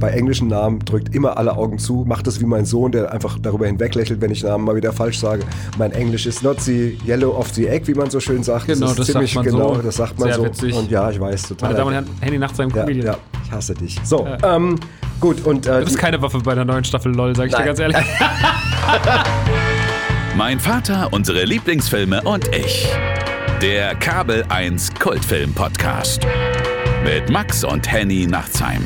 bei englischen Namen drückt immer alle Augen zu, macht es wie mein Sohn, der einfach darüber hinweglächelt, wenn ich Namen mal wieder falsch sage. Mein Englisch ist not the yellow of the egg, wie man so schön sagt. Genau, das, das ziemlich sagt man genau, so. das sagt man Sehr so. witzig. Und ja, ich weiß, total. Meine Damen und Herren, Handy nach seinem ja, Comedian. ja, ich hasse dich. So, ähm, gut und äh, Du bist keine Waffe bei der neuen Staffel LOL, sag ich dir Nein. ganz ehrlich. Mein Vater, unsere Lieblingsfilme und ich. Der Kabel 1 Kultfilm Podcast. Mit Max und Henny Nachtsheim.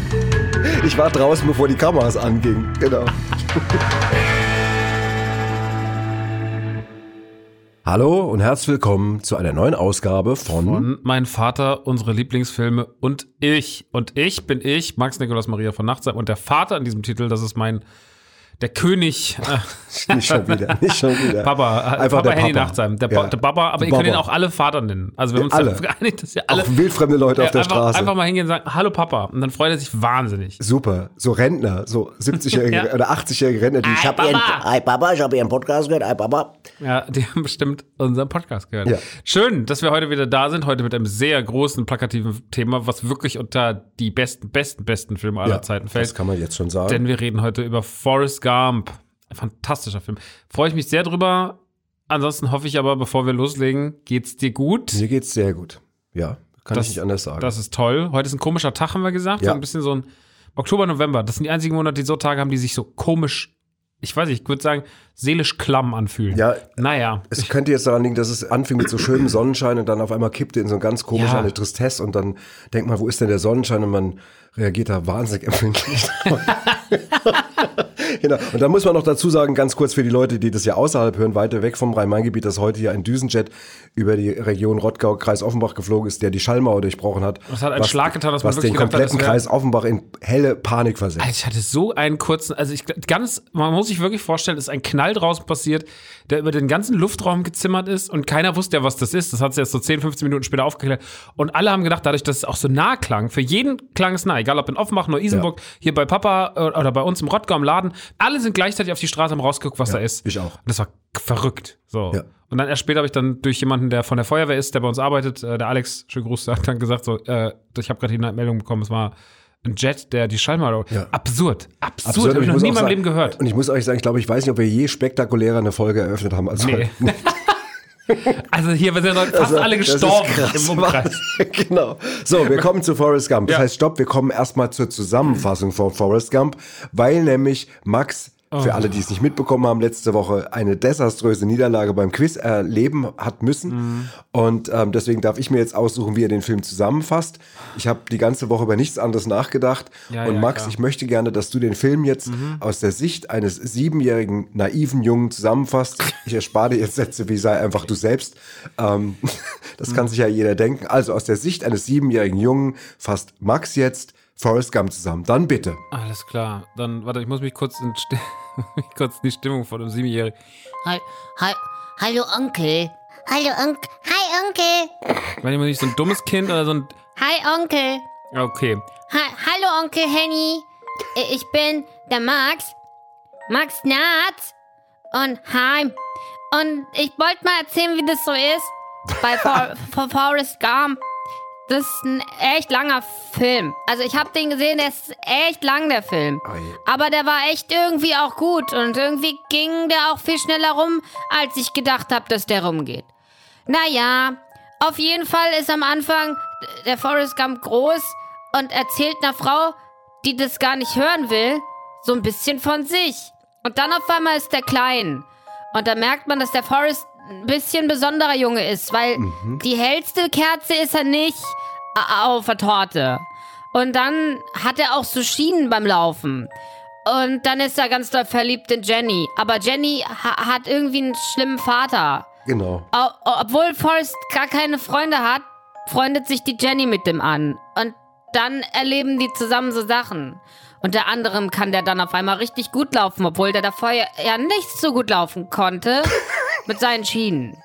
ich war draußen, bevor die Kameras angingen. Genau. Hallo und herzlich willkommen zu einer neuen Ausgabe von, Und mein Vater, unsere Lieblingsfilme und ich. Und ich bin ich, Max Nikolaus Maria von Nachtsheim. Und der Vater in diesem Titel, das ist mein, der König, äh, nicht schon wieder, nicht schon wieder. Papa, äh, Einfach Papa der Henny Papa. Nachtsheim. Der, Ja. Der Baba, aber Der ihr könnt ihn auch alle Vater nennen. Also wir haben uns Alle. geeinigt, dass ihr alle Auch wildfremde Leute auf der einfach, Straße. einfach mal hingehen und sagen, hallo Papa. Und dann freut er sich wahnsinnig. Super, so Rentner, so 70-jährige Ja. oder 80-jährige Rentner, die Hi, hab ihren- Papa. Hi Papa, ich habe Ihren Podcast gehört, hi Papa. Ja, die haben bestimmt unseren Podcast gehört. Ja. Schön, dass wir heute wieder da sind. Heute mit einem sehr großen, plakativen Thema, was wirklich unter die besten, besten, besten Filme aller Ja, Zeiten fällt. das kann man jetzt schon sagen. Denn wir reden heute über Forrest Gump. Ein fantastischer Film. Freue ich mich sehr drüber. Ansonsten hoffe ich aber, bevor wir loslegen, geht's dir gut? Mir geht's sehr gut. Ja, kann Das- ich nicht anders sagen. Das ist toll. Heute ist ein komischer Tag, haben wir gesagt. Ja. So ein bisschen so ein Oktober, November. Das sind die einzigen Monate, die so Tage haben, die sich so komisch, ich weiß nicht, ich würde sagen, seelisch klamm anfühlen. ja, Naja. es könnte jetzt daran liegen, dass es anfing mit so schönem Sonnenschein und dann auf einmal kippte in so ein ganz komisch Ja. eine Tristesse und dann denkt man, wo ist denn der Sonnenschein? Und man reagiert da wahnsinnig empfindlich. genau. Und dann muss man noch dazu sagen, ganz kurz für die Leute, die das ja außerhalb hören, weiter weg vom Rhein-Main-Gebiet, dass heute hier ein Düsenjet über die Region Rottgau, Kreis Offenbach geflogen ist, der die Schallmauer durchbrochen hat. Das hat einen Schlag getan, dass man was wirklich den hat, kompletten wär- Kreis Offenbach in helle Panik versetzt. Alter, Ich hatte so einen kurzen, also ich ganz, man muss sich wirklich vorstellen, es ist ein Knall draußen passiert, der über den ganzen Luftraum gezimmert ist und keiner wusste ja, was das ist. Das hat sich erst so 10, 15 Minuten später aufgeklärt. Und alle haben gedacht, dadurch, dass es auch so nah klang, für jeden klang es nah, egal ob in Offenbach, Neu-Isenburg, hier bei Papa äh, oder bei uns im Rottgau im Laden, alle sind gleichzeitig auf die Straße haben rausgeguckt, was da ist. ich auch. Und das war verrückt. So. Ja. Und dann erst später habe ich dann durch jemanden, der von der Feuerwehr ist, der bei uns arbeitet, äh, der Alex, schönen Gruß, hat dann gesagt, so, äh, ich habe gerade die Meldung bekommen, es war ein Jet, der die Schallmauer. Ja. Absurd. Absurd. Absurd, Habe ich noch nie in meinem Leben gehört. Und ich muss euch sagen, ich glaube, ich weiß nicht, ob wir je spektakulärer eine Folge eröffnet haben. als Nee. heute. Also hier sind ja fast Also, alle gestorben krass. im Umkreis. genau. So, wir kommen zu Forrest Gump. Das Ja. heißt, stopp, wir kommen erstmal zur Zusammenfassung von Forrest Gump, weil nämlich Max, für alle, die es nicht mitbekommen haben, letzte Woche eine desaströse Niederlage beim Quiz erleben hat müssen. Mhm. Und ähm, deswegen darf ich mir jetzt aussuchen, wie er den Film zusammenfasst. Ich habe die ganze Woche über nichts anderes nachgedacht. Ja, Und ja, Max, klar. Mhm. ich möchte gerne, dass du den Film jetzt aus der Sicht eines siebenjährigen, naiven Jungen zusammenfasst. Ich erspare dir jetzt Sätze wie sei einfach du selbst. Ähm, das Mhm. kann sich ja jeder denken. Also aus der Sicht eines siebenjährigen Jungen fasst Max jetzt Forrest Gump zusammen. Dann bitte. Alles klar. Dann, warte, ich muss mich kurz in, Mich kurz die Stimmung von einem Siebenjährigen. Hall, hall, hallo Onkel. Hallo Onkel. Hi Onkel. War ich mal nicht so ein dummes Kind oder so ein. Hi Onkel. Okay. Ha hallo Onkel Henny. Äh, Ich bin der Max. Max Natz. Und hi. Und ich wollte mal erzählen, wie das so ist bei For For Forrest Gump. Das ist ein echt langer Film. Also ich habe den gesehen, der ist echt lang, der Film. Aber der war echt irgendwie auch gut. Und irgendwie ging der auch viel schneller rum, als ich gedacht habe, dass der rumgeht. Naja, auf jeden Fall ist am Anfang der Forrest Gump groß und erzählt einer Frau, die das gar nicht hören will, so ein bisschen von sich. Und dann auf einmal ist der klein. Und da merkt man, dass der Forrest ein bisschen besonderer Junge ist, weil die hellste Kerze ist er nicht auf der Torte. Und dann hat er auch so Schienen beim Laufen. Und dann ist er ganz doll verliebt in Jenny. Aber Jenny ha hat irgendwie einen schlimmen Vater. Genau. O- obwohl Forrest gar keine Freunde hat, freundet sich die Jenny mit dem an. Und dann erleben die zusammen so Sachen. Unter anderem kann der dann auf einmal richtig gut laufen, obwohl der davor ja, ja nicht so gut laufen konnte mit seinen Schienen.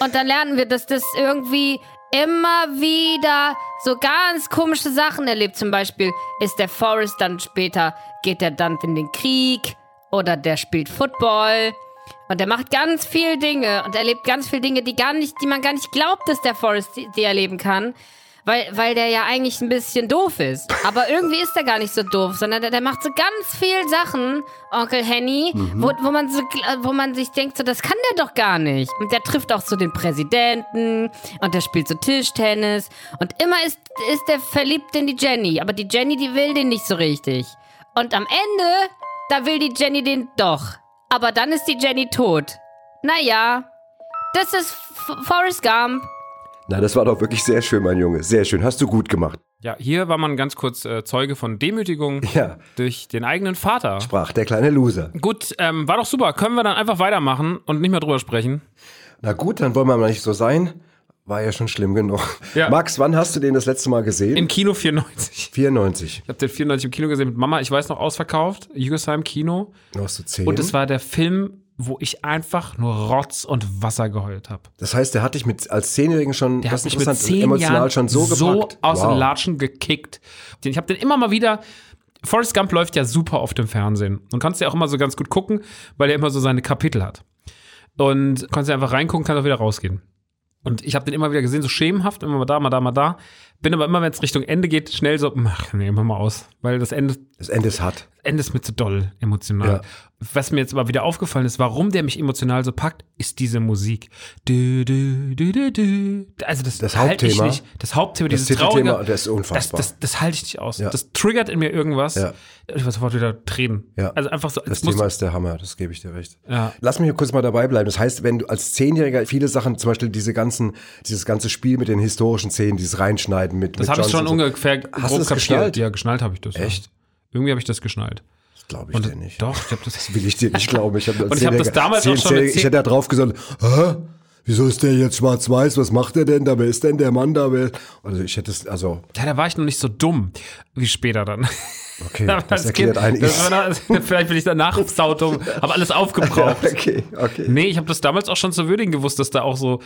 Und dann lernen wir, dass das irgendwie immer wieder so ganz komische Sachen erlebt. Zum Beispiel ist der Forrest dann später, geht er dann in den Krieg oder der spielt Football. Und er macht ganz viel Dinge und erlebt ganz viele Dinge, die gar nicht, die man gar nicht glaubt, dass der Forrest die, die erleben kann. Weil, weil der ja eigentlich ein bisschen doof ist. Aber irgendwie ist er gar nicht so doof, sondern der, der macht so ganz viel Sachen, Onkel Henny, wo, wo, man so, wo man sich denkt, so, das kann der doch gar nicht. Und der trifft auch so den Präsidenten und der spielt so Tischtennis. Und immer ist, ist der verliebt in die Jenny. Aber die Jenny, die will den nicht so richtig. Und am Ende, da will die Jenny den doch. Aber dann ist die Jenny tot. Naja, das ist Forrest Gump. Na, das war doch wirklich sehr schön, mein Junge. Sehr schön. Hast du gut gemacht. Ja, hier war man ganz kurz äh, Zeuge von Demütigung Ja. durch den eigenen Vater. Sprach der kleine Loser. Gut, ähm, war doch super. Können wir dann einfach weitermachen und nicht mehr drüber sprechen? Na gut, dann wollen wir mal nicht so sein. War ja schon schlimm genug. Ja. Max, wann hast du den das letzte Mal gesehen? Im Kino 94. 94. Ich habe den 94 im Kino gesehen mit Mama. Ich weiß noch, ausverkauft. Jügesheim Kino. Du hast du 10. Und es war der Film, wo ich einfach nur Rotz und Wasser geheult habe. das heißt, der hat dich mit, als Zehnjährigen schon, Der das hat mich mit zehn emotional Jahren schon so gepackt. aus Wow. den Latschen gekickt. Ich habe den immer mal wieder. Forrest Gump läuft ja super auf dem Fernsehen und kannst ja auch immer so ganz gut gucken, weil er immer so seine Kapitel hat. Und kannst ja einfach reingucken, kannst auch wieder rausgehen. Und ich habe den immer wieder gesehen, so schemenhaft, immer mal da, mal da, mal da. Bin aber immer, wenn es Richtung Ende geht, schnell so, ach nee, mach mal aus. Weil das Ende, Das Ende ist hart. Ende ist mir zu doll emotional. Ja. Was mir jetzt aber wieder aufgefallen ist, warum der mich emotional so packt, ist diese Musik. Du, du, du, du, du. Also das, Das halt ich Hauptthema. nicht. Das Hauptthema, Das dieses traurige. das ist unfassbar. Das, das, das halte ich nicht aus. Ja. Das triggert in mir irgendwas. Ja. Ich war sofort wieder Tränen. Ja. Also einfach so. Das Thema ist der Hammer, das gebe ich dir recht. Ja. Lass mich kurz mal dabei bleiben. Das heißt, wenn du als Zehnjähriger viele Sachen, zum Beispiel diese ganzen, dieses ganze Spiel mit den historischen Szenen, dieses Reinschneiden mit das mit habe ich schon ungefähr Hast du das geschnallt? Ja, geschnallt habe ich das. Echt? Ja. Irgendwie habe ich das geschnallt. So. Glaube ich Und dir nicht. Doch, ich habe das. Das will ich dir nicht glauben. Ich hab als Und ich hab das damals auch schon Zehnjähriger- Ich zehn- hätte da drauf gesagt, hä? Wieso ist der jetzt schwarz-weiß? Was macht der denn da? Wer ist denn der Mann da? Wer? Also ich hätte es, also, Ja, da war ich noch nicht so dumm wie später dann. Okay, das als erklärt Kind, einiges. das war da, vielleicht bin ich danach saudumm, habe alles aufgebraucht. Okay, okay. Nee, ich habe das damals auch schon zu würdigen gewusst, dass da auch so.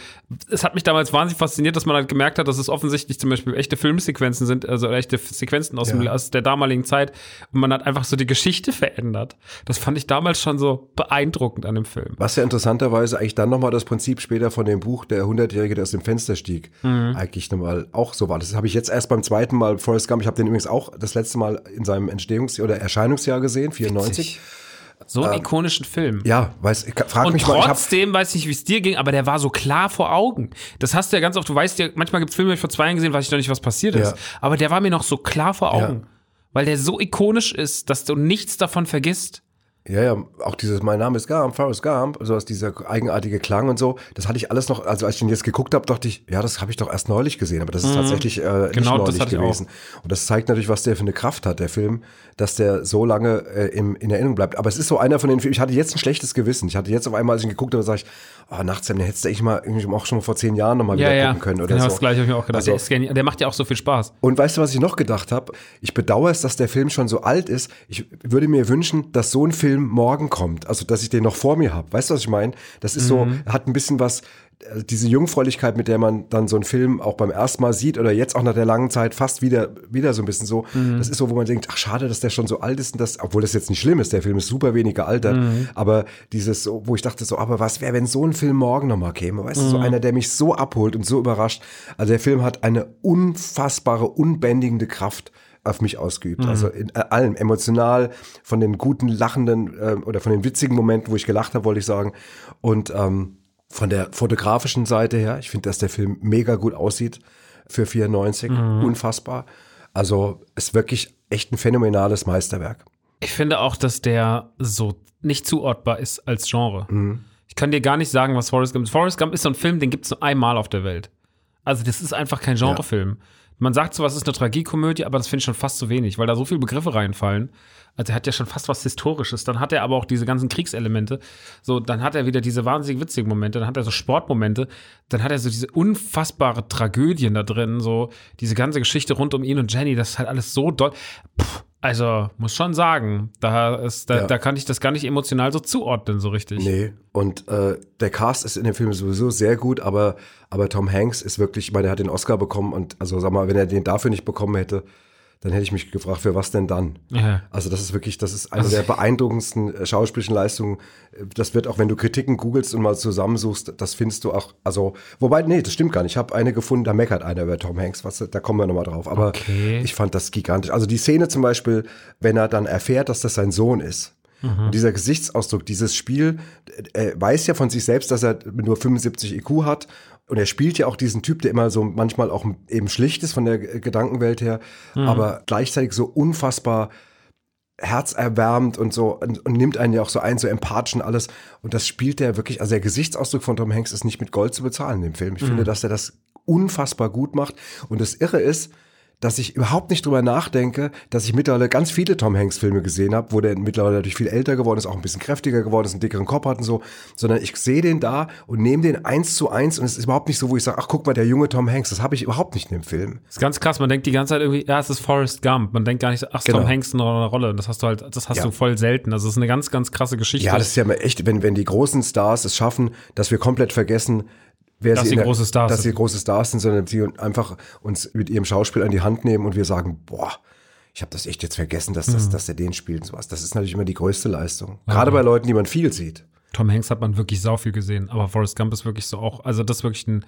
Es hat mich damals wahnsinnig fasziniert, dass man halt gemerkt hat, dass es offensichtlich zum Beispiel echte Filmsequenzen sind, also echte Sequenzen aus, dem, Ja. aus der damaligen Zeit. Und man hat einfach so die Geschichte verändert. Das fand ich damals schon so beeindruckend an dem Film. Was ja interessanterweise eigentlich dann nochmal das Prinzip später von dem Buch Der Hundertjährige, der aus dem Fenster stieg, Mhm. eigentlich nochmal auch so war. Das habe ich jetzt erst beim zweiten Mal Forrest Gump, ich habe den übrigens auch das letzte Mal in seinem Entstehungs- oder Erscheinungsjahr gesehen, 94. So einen ikonischen Film. Ja, weiß, ich frag Und mich mal, trotzdem weiß ich, wie es dir ging, aber der war so klar vor Augen. Das hast du ja ganz oft, du weißt ja, manchmal gibt es Filme, die ich vor zwei Jahren gesehen, weiß ich noch nicht, was passiert ist. Ja. Aber der war mir noch so klar vor Ja. Augen. Weil der so ikonisch ist, dass du nichts davon vergisst. Ja, ja, auch dieses Mein Name ist Gump, Forrest Gump, so aus dieser eigenartige Klang und so, das hatte ich alles noch, also als ich den jetzt geguckt habe, dachte ich, ja, das habe ich doch erst neulich gesehen, aber das ist tatsächlich äh, nicht Genau, das neulich gewesen. Und das zeigt natürlich, was der für eine Kraft hat, der Film, dass der so lange äh, im, in Erinnerung bleibt. Aber es ist so einer von den Filmen, ich hatte jetzt ein schlechtes Gewissen. Ich hatte jetzt auf einmal, als ich ihn geguckt habe, sage ich, oh, nachts, den hättest du echt mal irgendwie auch schon vor zehn Jahren nochmal wieder gucken können oder genau so. das gleiche habe ich mir auch gedacht. Also- der, der macht ja auch so viel Spaß. Und weißt du, was ich noch gedacht habe? Ich bedauere es, dass der Film schon so alt ist. Ich würde mir wünschen, dass so ein Film morgen kommt. Also, dass ich den noch vor mir habe. Weißt du, was ich meine? Das ist so, hat ein bisschen was, äh, diese Jungfräulichkeit, mit der man dann so einen Film auch beim ersten Mal sieht oder jetzt auch nach der langen Zeit fast wieder, wieder so ein bisschen so. Das ist so, wo man denkt, ach, schade, dass der schon so alt ist und das, obwohl das jetzt nicht schlimm ist. Der Film ist super wenig gealtert. Aber dieses, so, wo ich dachte so, aber was wäre, wenn so ein Film morgen nochmal käme? Weißt du, so einer, der mich so abholt und so überrascht. Also, der Film hat eine unfassbare, unbändigende Kraft auf mich ausgeübt. Also in äh, allem, emotional, von den guten, lachenden ähm, oder von den witzigen Momenten, wo ich gelacht habe, wollte ich sagen. Und ähm, von der fotografischen Seite her, ich finde, dass der Film mega gut aussieht für 94. Unfassbar. Also ist wirklich echt ein phänomenales Meisterwerk. Ich finde auch, dass der so nicht zuordbar ist als Genre. Mhm. Ich kann dir gar nicht sagen, was Forrest Gump ist. Forrest Gump ist so ein Film, den gibt es nur einmal auf der Welt. Also das ist einfach kein Genrefilm. Man sagt zwar, es ist eine Tragiekomödie, aber das finde ich schon fast zu wenig, weil da so viele Begriffe reinfallen. Also er hat ja schon fast was Historisches. Dann hat er aber auch diese ganzen Kriegselemente. So, dann hat er wieder diese wahnsinnig witzigen Momente. Dann hat er so Sportmomente. Dann hat er so diese unfassbare Tragödien da drin. So diese ganze Geschichte rund um ihn und Jenny. Das ist halt alles so doll. Puh, also muss schon sagen, da ist, da, Ja. da kann ich das gar nicht emotional so zuordnen so richtig. Nee, und äh, der Cast ist in dem Film sowieso sehr gut, aber, aber Tom Hanks ist wirklich, ich meine, er hat den Oscar bekommen und also sag mal, wenn er den dafür nicht bekommen hätte, dann hätte ich mich gefragt, für was denn dann? Ja. Also das ist wirklich, das ist eine der beeindruckendsten äh, schauspielischen Leistungen. Äh, Das wird auch, wenn du Kritiken googelst und mal zusammensuchst, das findest du auch, also, wobei, nee, das stimmt gar nicht. Ich habe eine gefunden, da meckert einer über Tom Hanks, was, da kommen wir nochmal drauf. Aber Okay. ich fand das gigantisch. Also die Szene zum Beispiel, wenn er dann erfährt, dass das sein Sohn ist. Und dieser Gesichtsausdruck, dieses Spiel, äh, er weiß ja von sich selbst, dass er nur 75 IQ hat. Und er spielt ja auch diesen Typ, der immer so manchmal auch eben schlicht ist von der Gedankenwelt her, aber gleichzeitig so unfassbar herzerwärmend und so und, und nimmt einen ja auch so ein, so empathisch und alles. Und das spielt er wirklich, also der Gesichtsausdruck von Tom Hanks ist nicht mit Gold zu bezahlen in dem Film. Ich finde, dass er das unfassbar gut macht. Und das Irre ist, dass ich überhaupt nicht drüber nachdenke, dass ich mittlerweile ganz viele Tom Hanks Filme gesehen habe, wo der mittlerweile natürlich viel älter geworden ist, auch ein bisschen kräftiger geworden ist, einen dickeren Kopf hat und so, sondern ich sehe den da und nehme den eins zu eins und es ist überhaupt nicht so, wo ich sage, ach guck mal, der junge Tom Hanks, das habe ich überhaupt nicht in dem Film. Das ist ganz krass. Man denkt die ganze Zeit irgendwie, ja, es ist Forrest Gump. Man denkt gar nicht, ach, Genau. Tom Hanks in einer Rolle. Das hast du halt, das hast Ja. du voll selten. Also, es ist eine ganz, ganz krasse Geschichte. Ja, das ist ja mal echt, wenn, wenn die großen Stars es schaffen, dass wir komplett vergessen, wer Dass sie sie der- große Stars dass sie sind. große Stars sind, sondern sie einfach uns mit ihrem Schauspiel an die Hand nehmen und wir sagen, boah, ich habe das echt jetzt vergessen, dass, Mhm. das, dass er den spielt und sowas. Das ist natürlich immer die größte Leistung. Gerade bei Leuten, die man viel sieht. Tom Hanks hat man wirklich sau viel gesehen. Aber Forrest Gump ist wirklich so auch, also das ist wirklich ein,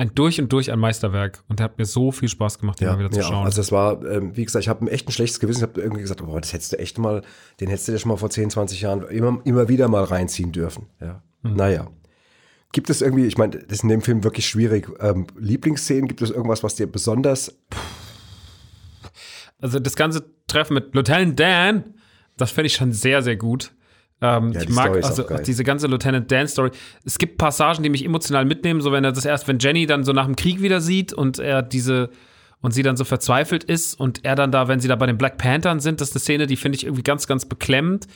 ein durch und durch ein Meisterwerk. Und der hat mir so viel Spaß gemacht, den mal wieder zu ja, schauen. also das war, ähm, wie gesagt, ich habe echt ein schlechtes Gewissen. Ich habe irgendwie gesagt, boah, das hättest du echt mal, den hättest du dir schon mal vor 10, 20 Jahren immer, immer wieder mal reinziehen dürfen. Ja. Mhm. Naja. Gibt es irgendwie, ich meine, das ist in dem Film wirklich schwierig. Ähm, Lieblingsszenen, gibt es irgendwas, was dir besonders also das ganze Treffen mit Lieutenant Dan, das finde ich schon sehr, sehr gut. Ähm, Ja, ich mag also diese ganze Lieutenant Dan Story. Es gibt Passagen, die mich emotional mitnehmen, so wenn er das erst, wenn Jenny dann so nach dem Krieg wieder sieht und er diese und sie dann so verzweifelt ist und er dann da, wenn sie da bei den Black Panthern sind, das ist eine Szene, die finde ich irgendwie ganz, ganz beklemmend.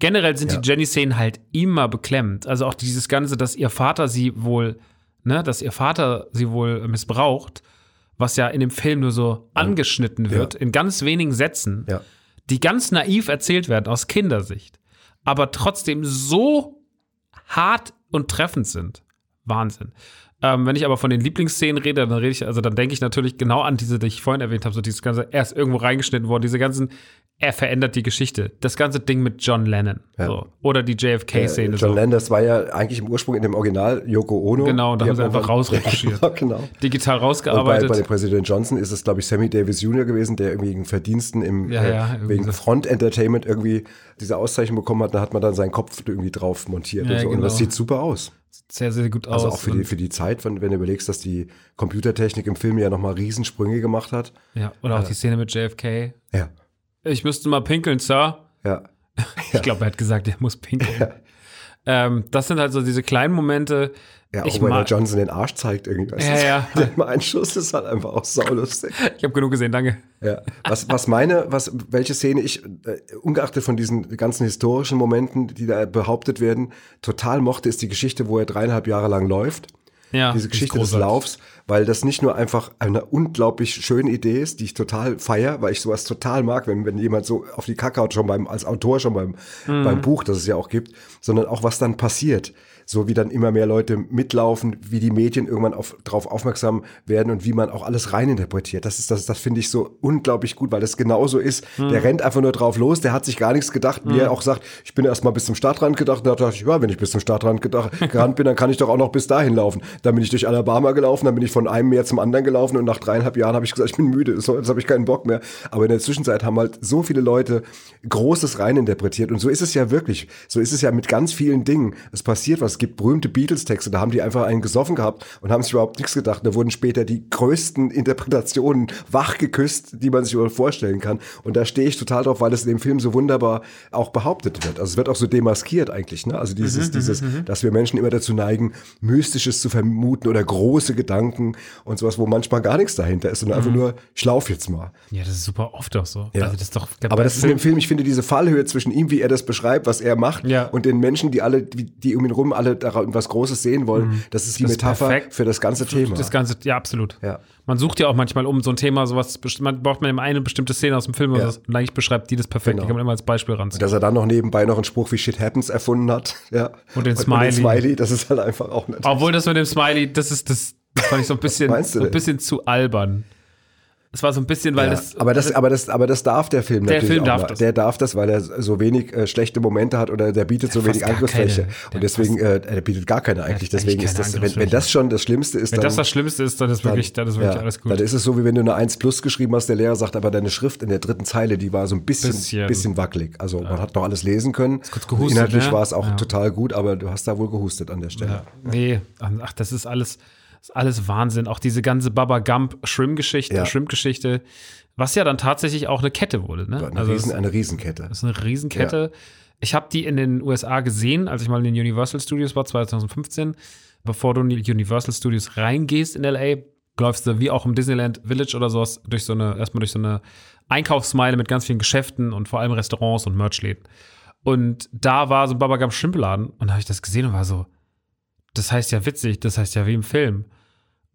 Generell sind Ja. die Jenny-Szenen halt immer beklemmend. Also auch dieses Ganze, dass ihr Vater sie wohl, ne, dass ihr Vater sie wohl missbraucht, was ja in dem Film nur so angeschnitten wird, in ganz wenigen Sätzen Ja. die ganz naiv erzählt werden aus Kindersicht, aber trotzdem so hart und treffend sind. Wahnsinn. Ähm, wenn ich aber von den Lieblingsszenen rede, dann rede ich, also dann denke ich natürlich genau an diese, die ich vorhin erwähnt habe, so dieses ganze, er ist irgendwo reingeschnitten worden, diese ganzen, er verändert die Geschichte. Das ganze Ding mit John Lennon. Ja. So. Oder die JFK-Szene. Äh, John so. Landers war ja eigentlich im Ursprung in dem Original Yoko Ono. Genau, da haben sie einfach rausretuschiert. Ja, genau. Digital Und bei, rausgearbeitet. bei dem Präsident Johnson ist es, glaube ich, Sammy Davis Jr. gewesen, der irgendwie wegen Verdiensten im Ja, ja, äh, wegen so. Front Entertainment irgendwie diese Auszeichnung bekommen hat. Da hat man dann seinen Kopf irgendwie drauf montiert und so. Und genau. das sieht super aus. sehr, sehr gut aus. Also auch für die, Und- für die Zeit, wenn, wenn du überlegst, dass die Computertechnik im Film ja nochmal Riesensprünge gemacht hat. ja, oder auch die Szene mit JFK. Ja, Ich müsste mal pinkeln, Sir. ja. Ich glaube, er hat gesagt, er muss pinkeln. Ähm, das sind halt so diese kleinen Momente. Ja, auch wenn der Johnson den Arsch zeigt irgendwie. weißt Ja, du? ja. Der mal ein Schuss ist halt einfach auch saulustig. ich habe genug gesehen, danke. Ja. Was, was meine, was, welche Szene ich, äh, ungeachtet von diesen ganzen historischen Momenten, die da behauptet werden, total mochte, ist die Geschichte, wo er dreieinhalb Jahre lang läuft. Ja, Diese Geschichte des. Laufs, weil das nicht nur einfach eine unglaublich schöne Idee ist, die ich total feier, weil ich sowas total mag, wenn, wenn jemand so auf die Kacke haut, schon beim, als Autor schon beim, Mhm. beim Buch, das es ja auch gibt, sondern auch was dann passiert. So wie dann immer mehr Leute mitlaufen, wie die Medien irgendwann auf, darauf aufmerksam werden und wie man auch alles reininterpretiert. Das ist, das, das finde ich so unglaublich gut, weil das genauso ist. Mhm. Der rennt einfach nur drauf los, der hat sich gar nichts gedacht, wie er auch sagt, ich bin erst mal bis zum Startrand gedacht, da dachte ich, ja, wenn ich bis zum Startrand gedacht, gerannt bin, dann kann ich doch auch noch bis dahin laufen. Dann bin ich durch Alabama gelaufen, dann bin ich von einem Meer zum anderen gelaufen und nach dreieinhalb Jahren habe ich gesagt, ich bin müde, jetzt habe ich keinen Bock mehr. Aber in der Zwischenzeit haben halt so viele Leute Großes reininterpretiert und so ist es ja wirklich. So ist es ja mit ganz vielen Dingen. Es passiert was. Es gibt berühmte Beatles-Texte, da haben die einfach einen gesoffen gehabt und haben sich überhaupt nichts gedacht. Da wurden später die größten Interpretationen wach geküsst, die man sich überhaupt vorstellen kann. Und da stehe ich total drauf, weil es in dem Film so wunderbar auch behauptet wird. Also es wird auch so demaskiert eigentlich. Ne? Also dieses, dieses, dass wir Menschen immer dazu neigen, Mystisches zu vermuten oder große Gedanken und sowas, wo manchmal gar nichts dahinter ist, sondern einfach nur, ich lauf jetzt mal. Ja, das ist super oft auch so. Ja. Also das ist doch, Aber das ist in dem Film, ich finde diese Fallhöhe zwischen ihm, wie er das beschreibt, was er macht, Ja. und den Menschen, die alle, die, die um ihn rum alle daran was Großes sehen wollen, das ist die Mhm. Das ist Metapher perfekt. für das ganze Thema. Das Ganze, ja, absolut. Ja. Man sucht ja auch manchmal um so ein Thema, sowas, man braucht man immer eine bestimmte Szene aus dem Film Ja. und eigentlich beschreibt die das perfekt. Genau. Die kann man immer als Beispiel ranziehen. dass er dann noch nebenbei noch einen Spruch wie Shit Happens erfunden hat. Ja. Und den Und Smiley. Smiley, das ist halt einfach auch nicht. Obwohl das mit dem Smiley, das ist das, das fand ich so ein bisschen, so ein bisschen zu albern. Es war so ein bisschen, weil Ja, das. aber das, aber das, aber das darf der Film Der natürlich Film auch darf mal. das. Der darf das, weil er so wenig äh, schlechte Momente hat oder der bietet so fast wenig Angriffsfläche. keine. Der Und deswegen, äh, er bietet gar keine eigentlich. eigentlich Deswegen ist das, wenn, wenn das schon das Schlimmste ist, wenn dann, das das Schlimmste ist, dann ist wirklich, dann ist wirklich ja, alles gut. dann ist es so, wie wenn du eine 1 plus geschrieben hast, der Lehrer sagt, aber deine Schrift in der dritten Zeile, die war so ein bisschen, Bisschen. bisschen, wackelig. Also man hat noch alles lesen können. kurz gehustet, Inhaltlich ne? war es auch Ja. total gut, aber du hast da wohl gehustet an der Stelle. Ja, nee, ach, das ist alles, ist alles Wahnsinn. Auch diese ganze Baba Gump Shrimp-Geschichte, Ja. Shrimp-Geschichte, was ja dann tatsächlich auch eine Kette wurde. Ne? Eine, also Riesen, eine Riesenkette. das ist eine Riesenkette. Ich habe die in den USA gesehen, als ich mal in den Universal Studios war, 2015. Bevor du in die Universal Studios reingehst in LA, läufst du wie auch im Disneyland Village oder sowas durch so eine, erstmal durch so eine Einkaufsmeile mit ganz vielen Geschäften und vor allem Restaurants und Merchläden. Und da war so ein Baba Gump Shrimpladen und da habe ich das gesehen und war so, das heißt ja witzig, das heißt ja wie im Film.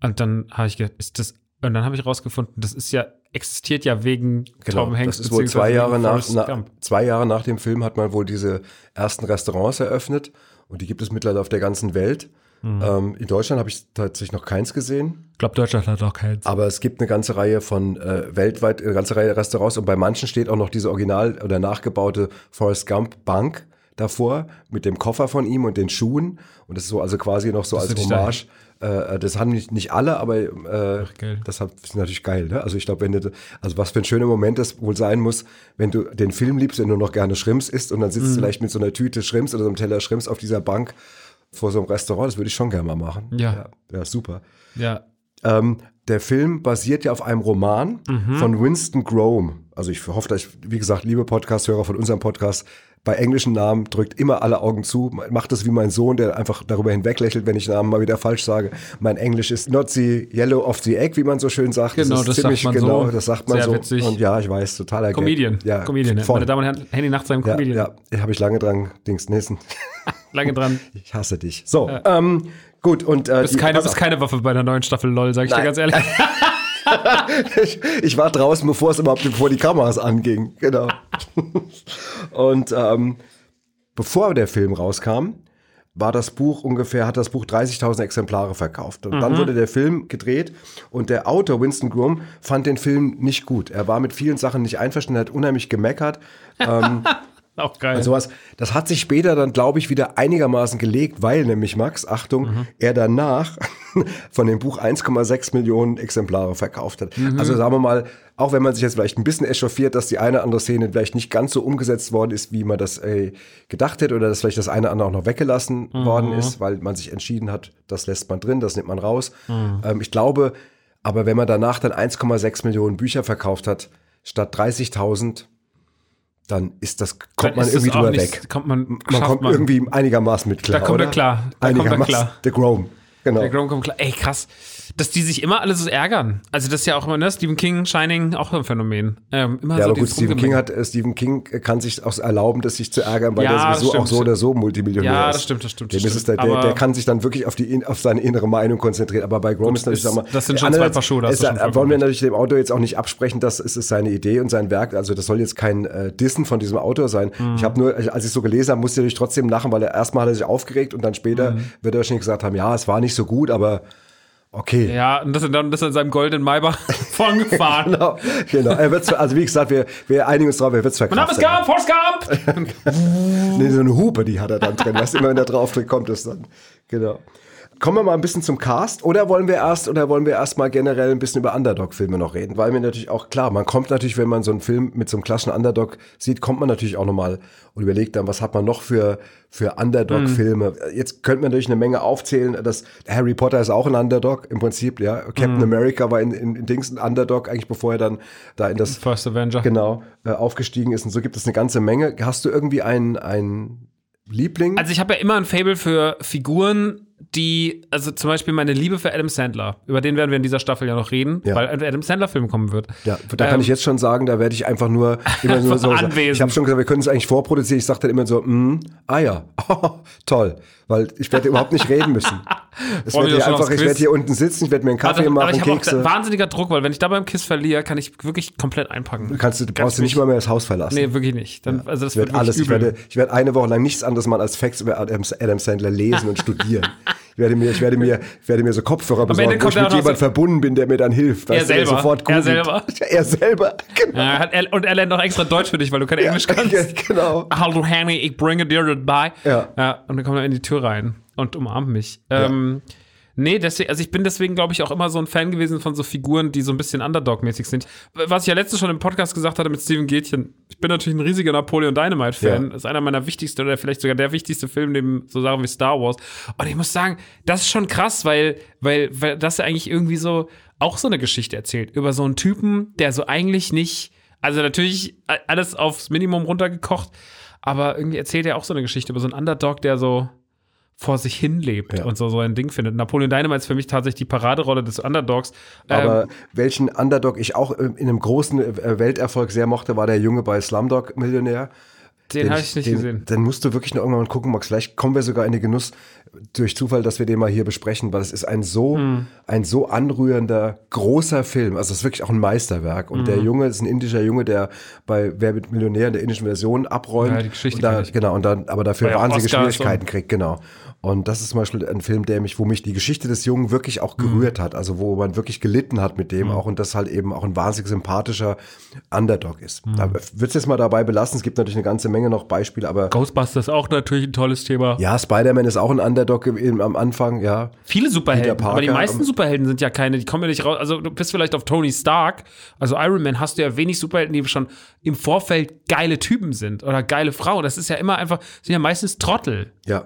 Und dann habe ich gedacht, ist das, und dann habe ich rausgefunden, das ist ja, existiert ja wegen Tom Hanks. Genau, das ist wohl zwei Jahre nach, na, zwei Jahre nach dem Film hat man wohl diese ersten Restaurants eröffnet und die gibt es mittlerweile auf der ganzen Welt. Mhm. Ähm, in Deutschland habe ich tatsächlich noch keins gesehen, Ich glaube, Deutschland hat auch keins. aber es gibt eine ganze Reihe von äh, weltweit eine ganze Reihe Restaurants und bei manchen steht auch noch diese original oder nachgebaute Forrest Gump Bank davor mit dem Koffer von ihm und den Schuhen und das ist so also quasi noch so Das als Hommage. Äh, das haben nicht, nicht alle, aber äh, geil. das hat- ist natürlich geil. Ne? Also ich glaube, wenn du, also was für ein schöner Moment das wohl sein muss, wenn du den Film liebst, wenn du noch gerne Shrimps isst und dann sitzt Mhm. du vielleicht mit so einer Tüte Shrimps oder so einem Teller Shrimps auf dieser Bank vor so einem Restaurant. Das würde ich schon gerne mal machen. Ja. ja, ja super. Ja. Ähm, der Film basiert ja auf einem Roman Mhm. von Winston Grome. Also ich hoffe, dass ich, wie gesagt, liebe Podcast-Hörer von unserem Podcast, bei englischen Namen drückt immer alle Augen zu. Macht das wie mein Sohn, der einfach darüber hinweglächelt, wenn ich Namen mal wieder falsch sage. Mein Englisch ist not the yellow of the egg, wie man so schön sagt. Genau, ist das sagt man genau, so. das sagt man Sehr so. witzig. Und ja, ich weiß, totaler Gag. Comedian. Ja, Comedian. voll. Meine Damen und Herren, Handy nach seinem Ja, Comedian. ja, da habe ich lange dran, Dings, Nissen. Lange dran. Ich hasse dich. So, ähm, gut. Und, äh, Bist keine, bist keine Waffe bei der neuen Staffel LOL, sag ich dir Nein. ganz ehrlich. ich, ich war draußen, bevor es überhaupt bevor die Kameras angingen. Genau. Und ähm, bevor der Film rauskam, war das Buch ungefähr, hat das Buch 30.000 Exemplare verkauft. Und dann wurde der Film gedreht und der Autor Winston Groom fand den Film nicht gut. Er war mit vielen Sachen nicht einverstanden, hat unheimlich gemeckert. Auch geil. Und sowas, das hat sich später dann, glaube ich, wieder einigermaßen gelegt, weil nämlich Max, Achtung, er danach von dem Buch 1,6 Millionen Exemplare verkauft hat. Also sagen wir mal, auch wenn man sich jetzt vielleicht ein bisschen echauffiert, dass die eine oder andere Szene vielleicht nicht ganz so umgesetzt worden ist, wie man das äh, gedacht hätte, oder dass vielleicht das eine oder andere auch noch weggelassen worden ist, weil man sich entschieden hat, das lässt man drin, das nimmt man raus. Ähm, ich glaube, aber wenn man danach dann 1,6 Millionen Bücher verkauft hat, statt 30.000, dann ist das, kommt man irgendwie drüber nicht- weg. Kommt man, Man kommt man. irgendwie einigermaßen mit klar. Da kommt er oder? klar. Da kommt er einigermaßen. klar. Der Grome. Genau. Der Grom kommt klar. Ey, krass. Dass die sich immer alle so ärgern. Also, das ist ja auch immer, ne? Stephen King, Shining, auch ein Phänomen. Ähm, immer Ja, so aber gut, Stephen King hat, äh, Stephen King kann sich auch erlauben, das sich zu ärgern, weil Ja, er das sowieso auch stimmt. so oder so Multimillionär Ja, ist. das stimmt, das stimmt, das ist der, stimmt. der, Aber- der kann sich dann wirklich auf, die, auf seine innere Meinung konzentrieren. Aber bei Grom ist natürlich, ist- sag mal, das sind schon andererseits zwei Paar Schuhe, da hast ist, schon äh, vollkommen wollen wir natürlich dem Autor jetzt auch nicht absprechen, dass es ist seine Idee und sein Werk. Also das soll jetzt kein äh, Dissen von diesem Autor sein. Mhm. Ich habe nur, als ich so gelesen habe, musste ich natürlich trotzdem lachen, weil er erstmal hat er sich aufgeregt und dann später Mhm. wird er wahrscheinlich gesagt haben, ja, es war nicht so gut, aber okay. Ja, und das sind dann das in seinem goldenen Maybach vorn gefahren. Genau, genau. Er wird's, also wie gesagt, wir, wir einigen uns drauf, er wird es Mein Name ist. Gump, Forrest Gump! Nee, so eine Hupe, die hat er dann drin. Weißt du, immer wenn der drauf kommt es dann. Genau. Kommen wir mal ein bisschen zum Cast oder wollen wir erst oder wollen wir erst mal generell ein bisschen über Underdog-Filme noch reden? Weil mir natürlich auch klar, man kommt natürlich, wenn man so einen Film mit so einem klassischen Underdog sieht, kommt man natürlich auch nochmal und überlegt dann, was hat man noch für, für Underdog-Filme? Jetzt könnte man natürlich eine Menge aufzählen. Das Harry Potter ist auch ein Underdog im Prinzip, ja. Captain America war in, in, in Dings ein Underdog, eigentlich bevor er dann da in das First Avenger. genau äh, aufgestiegen ist. Und so gibt es eine ganze Menge. Hast du irgendwie einen, einen Liebling? Also ich habe ja immer ein Fable für Figuren, die, also zum Beispiel meine Liebe für Adam Sandler, über den werden wir in dieser Staffel ja noch reden, Ja. weil ein Adam Sandler-Film kommen wird. ja, da kann Ähm, ich jetzt schon sagen, da werde ich einfach nur immer nur so. anwesend. Ich habe schon gesagt, wir können es eigentlich vorproduzieren. Ich sage dann immer so, mm, ah ja, toll, weil ich werde überhaupt nicht reden müssen. Auch schon einfach, ich werde hier unten sitzen, ich werde mir einen Kaffee Also, aber machen, ich habe auch Kekse. wahnsinniger Druck, weil wenn ich da beim Kiss verliere, kann ich wirklich komplett einpacken. Kannst du, du brauchst du nicht mal mehr das Haus verlassen. Nee, wirklich nicht. Dann, Also das Ich werde wird alles, ich werde, ich werde eine Woche lang nichts anderes mal als Facts über Adam, Adam Sandler lesen und studieren. Ich werde mir, ich werde mir, ich werde mir so Kopfhörer besorgen, wo ich mit auch noch jemand so- verbunden bin, der mir dann hilft. Er selber. Sofort Er selber. Er selber, genau. Ja, er, und er lernt auch extra Deutsch für dich, weil du kein Englisch kannst. Ja, genau. Hallo Henny, ich bringe dir das bei. Ja. ja. Und dann kommt er in die Tür rein und umarmt mich. Ähm, nee, deswegen, also ich bin deswegen, glaube ich, auch immer so ein Fan gewesen von so Figuren, die so ein bisschen Underdog-mäßig sind. Was ich ja letztens schon im Podcast gesagt hatte mit Steven Gätchen, ich bin natürlich ein riesiger Napoleon Dynamite-Fan. Ja. Das ist einer meiner wichtigsten oder vielleicht sogar der wichtigste Film neben so Sachen wie Star Wars. Und ich muss sagen, das ist schon krass, weil, weil, weil das ja eigentlich irgendwie so auch so eine Geschichte erzählt über so einen Typen, der so eigentlich nicht, also natürlich alles aufs Minimum runtergekocht, aber irgendwie erzählt er auch so eine Geschichte über so einen Underdog, der so vor sich hin lebt Ja. und so, so ein Ding findet. Napoleon Dynamite ist für mich tatsächlich die Paraderolle des Underdogs. Aber ähm, welchen Underdog ich auch äh, in einem großen äh, Welterfolg sehr mochte, war der Junge bei Slumdog Millionär. den habe ich nicht den, gesehen. Den musst du wirklich noch irgendwann mal gucken, Max. Vielleicht kommen wir sogar in den Genuss durch Zufall, dass wir den mal hier besprechen, weil es ist ein so, Hm. ein so anrührender, großer Film. Also es ist wirklich auch ein Meisterwerk. Und Hm. der Junge ist ein indischer Junge, der bei Wer wird Millionär in der indischen Version abräumt. Ja, die Geschichte und da. Genau, und dann, aber dafür ja wahnsinnige Oscars und- Schwierigkeiten kriegt, genau. Und das ist zum Beispiel ein Film, der mich, wo mich die Geschichte des Jungen wirklich auch gerührt hat. Also wo man wirklich gelitten hat mit dem auch und das halt eben auch ein wahnsinnig sympathischer Underdog ist. Da wird es jetzt mal dabei belassen. Es gibt natürlich eine ganze Menge noch Beispiele, aber Ghostbusters auch natürlich ein tolles Thema. ja, Spider-Man ist auch ein Underdog im, am Anfang, ja. Viele Superhelden, Peter aber die Parker, meisten Superhelden sind ja keine, die kommen ja nicht raus. Also du bist vielleicht auf Tony Stark, also Iron Man hast du ja wenig Superhelden, die schon im Vorfeld geile Typen sind oder geile Frauen. Das ist ja immer einfach, sind ja meistens Trottel. Ja.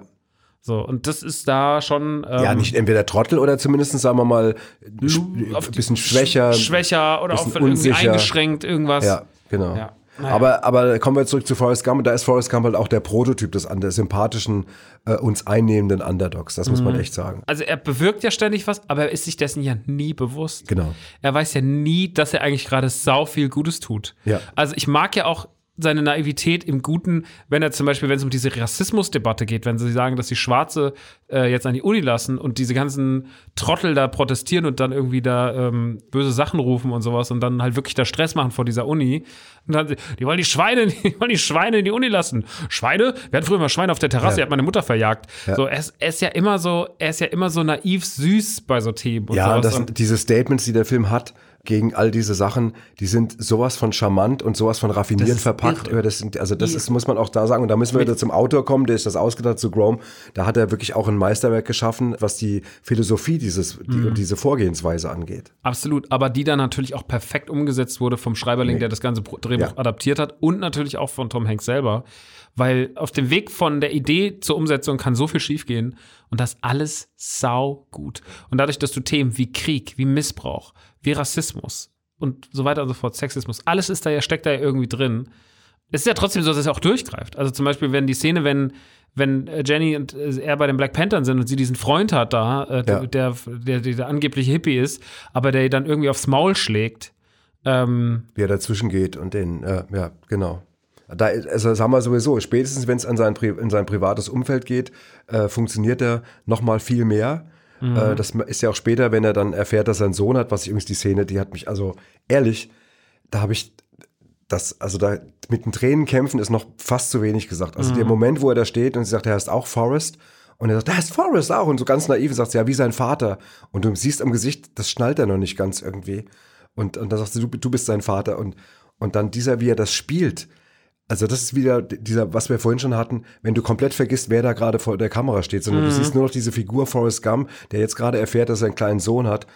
So, und das ist da schon. Ähm, Ja, nicht entweder Trottel oder zumindest, sagen wir mal, ein bisschen schwächer. schwächer oder auch irgendwie eingeschränkt, irgendwas. Ja, genau. Ja. Naja. Aber, aber kommen wir zurück zu Forrest Gump. Da ist Forrest Gump halt auch der Prototyp des, des sympathischen, äh, uns einnehmenden Underdogs. Das muss man Mhm. echt sagen. Also er bewirkt ja ständig was, aber er ist sich dessen ja nie bewusst. Genau. Er weiß ja nie, dass er eigentlich gerade sau viel Gutes tut. Ja. Also ich mag ja auch seine Naivität im Guten, wenn er zum Beispiel, wenn es um diese Rassismusdebatte geht, wenn sie sagen, dass die Schwarze äh, jetzt an die Uni lassen und diese ganzen Trottel da protestieren und dann irgendwie da ähm, böse Sachen rufen und sowas und dann halt wirklich da Stress machen vor dieser Uni. Und dann, die wollen die Schweine, die wollen die Schweine in die Uni lassen. Schweine? Wir hatten früher mal Schweine auf der Terrasse, Ja. die hat meine Mutter verjagt. So, er ist, er ist ja immer so, er ist ja immer so naiv süß bei so Themen und Ja, sowas. das und diese Statements, die der Film hat gegen all diese Sachen, die sind sowas von charmant und sowas von raffiniert verpackt. irre. Das sind, also das ist, muss man auch da sagen. Und da müssen wir wieder zum Autor kommen, der ist das ausgedacht zu Grom. Da hat er wirklich auch ein Meisterwerk geschaffen, was die Philosophie dieses, die, Mhm. und diese Vorgehensweise angeht. Absolut, aber die dann natürlich auch perfekt umgesetzt wurde vom Schreiberling, der das ganze Drehbuch Ja. adaptiert hat und natürlich auch von Tom Hanks selber, weil auf dem Weg von der Idee zur Umsetzung kann so viel schiefgehen und das alles sau gut. Und dadurch, dass du Themen wie Krieg, wie Missbrauch, wie Rassismus und so weiter und so fort, Sexismus, alles ist da ja, steckt da ja irgendwie drin. Es ist ja trotzdem so, dass es auch durchgreift. Also zum Beispiel, wenn die Szene, wenn, wenn äh, Jenny und äh, er bei den Black Panthern sind und sie diesen Freund hat da, äh, Ja. der, der, der, der angebliche Hippie ist, aber der dann irgendwie aufs Maul schlägt. Ähm, Wie er dazwischen geht und den, äh, ja, genau. Da, also das haben wir sowieso, spätestens wenn es an sein, in sein privates Umfeld geht, äh, funktioniert er noch mal viel mehr. Äh, das ist ja auch später, wenn er dann erfährt, dass er einen Sohn hat, was ich übrigens die Szene, die hat mich, also ehrlich, da habe ich das, also da mit den Tränen kämpfen ist noch fast zu wenig gesagt. Also der Moment, wo er da steht und sie sagt, er heißt auch Forrest und er sagt, er heißt Forrest auch und so ganz naiv sagt sie, ja, wie sein Vater. Und du siehst am Gesicht, das schnallt er noch nicht ganz irgendwie. Und, und dann sagt sie, du, du bist sein Vater und, und dann dieser, wie er das spielt, also das ist wieder dieser, was wir vorhin schon hatten, wenn du komplett vergisst, wer da gerade vor der Kamera steht, sondern du siehst nur noch diese Figur Forrest Gump, der jetzt gerade erfährt, dass er einen kleinen Sohn hat.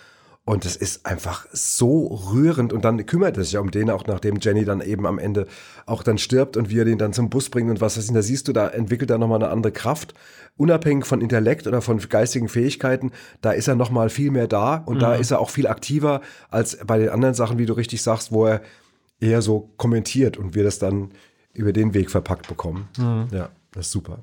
Und das ist einfach so rührend. Und dann kümmert er sich ja um den, auch nachdem Jenny dann eben am Ende auch dann stirbt und wie er den dann zum Bus bringt und was weiß ich. Da siehst du, da entwickelt er nochmal eine andere Kraft. Unabhängig von Intellekt oder von geistigen Fähigkeiten, da ist er nochmal viel mehr da und da ist er auch viel aktiver als bei den anderen Sachen, wie du richtig sagst, wo er eher so kommentiert und wir das dann über den Weg verpackt bekommen. Ja, das ist super.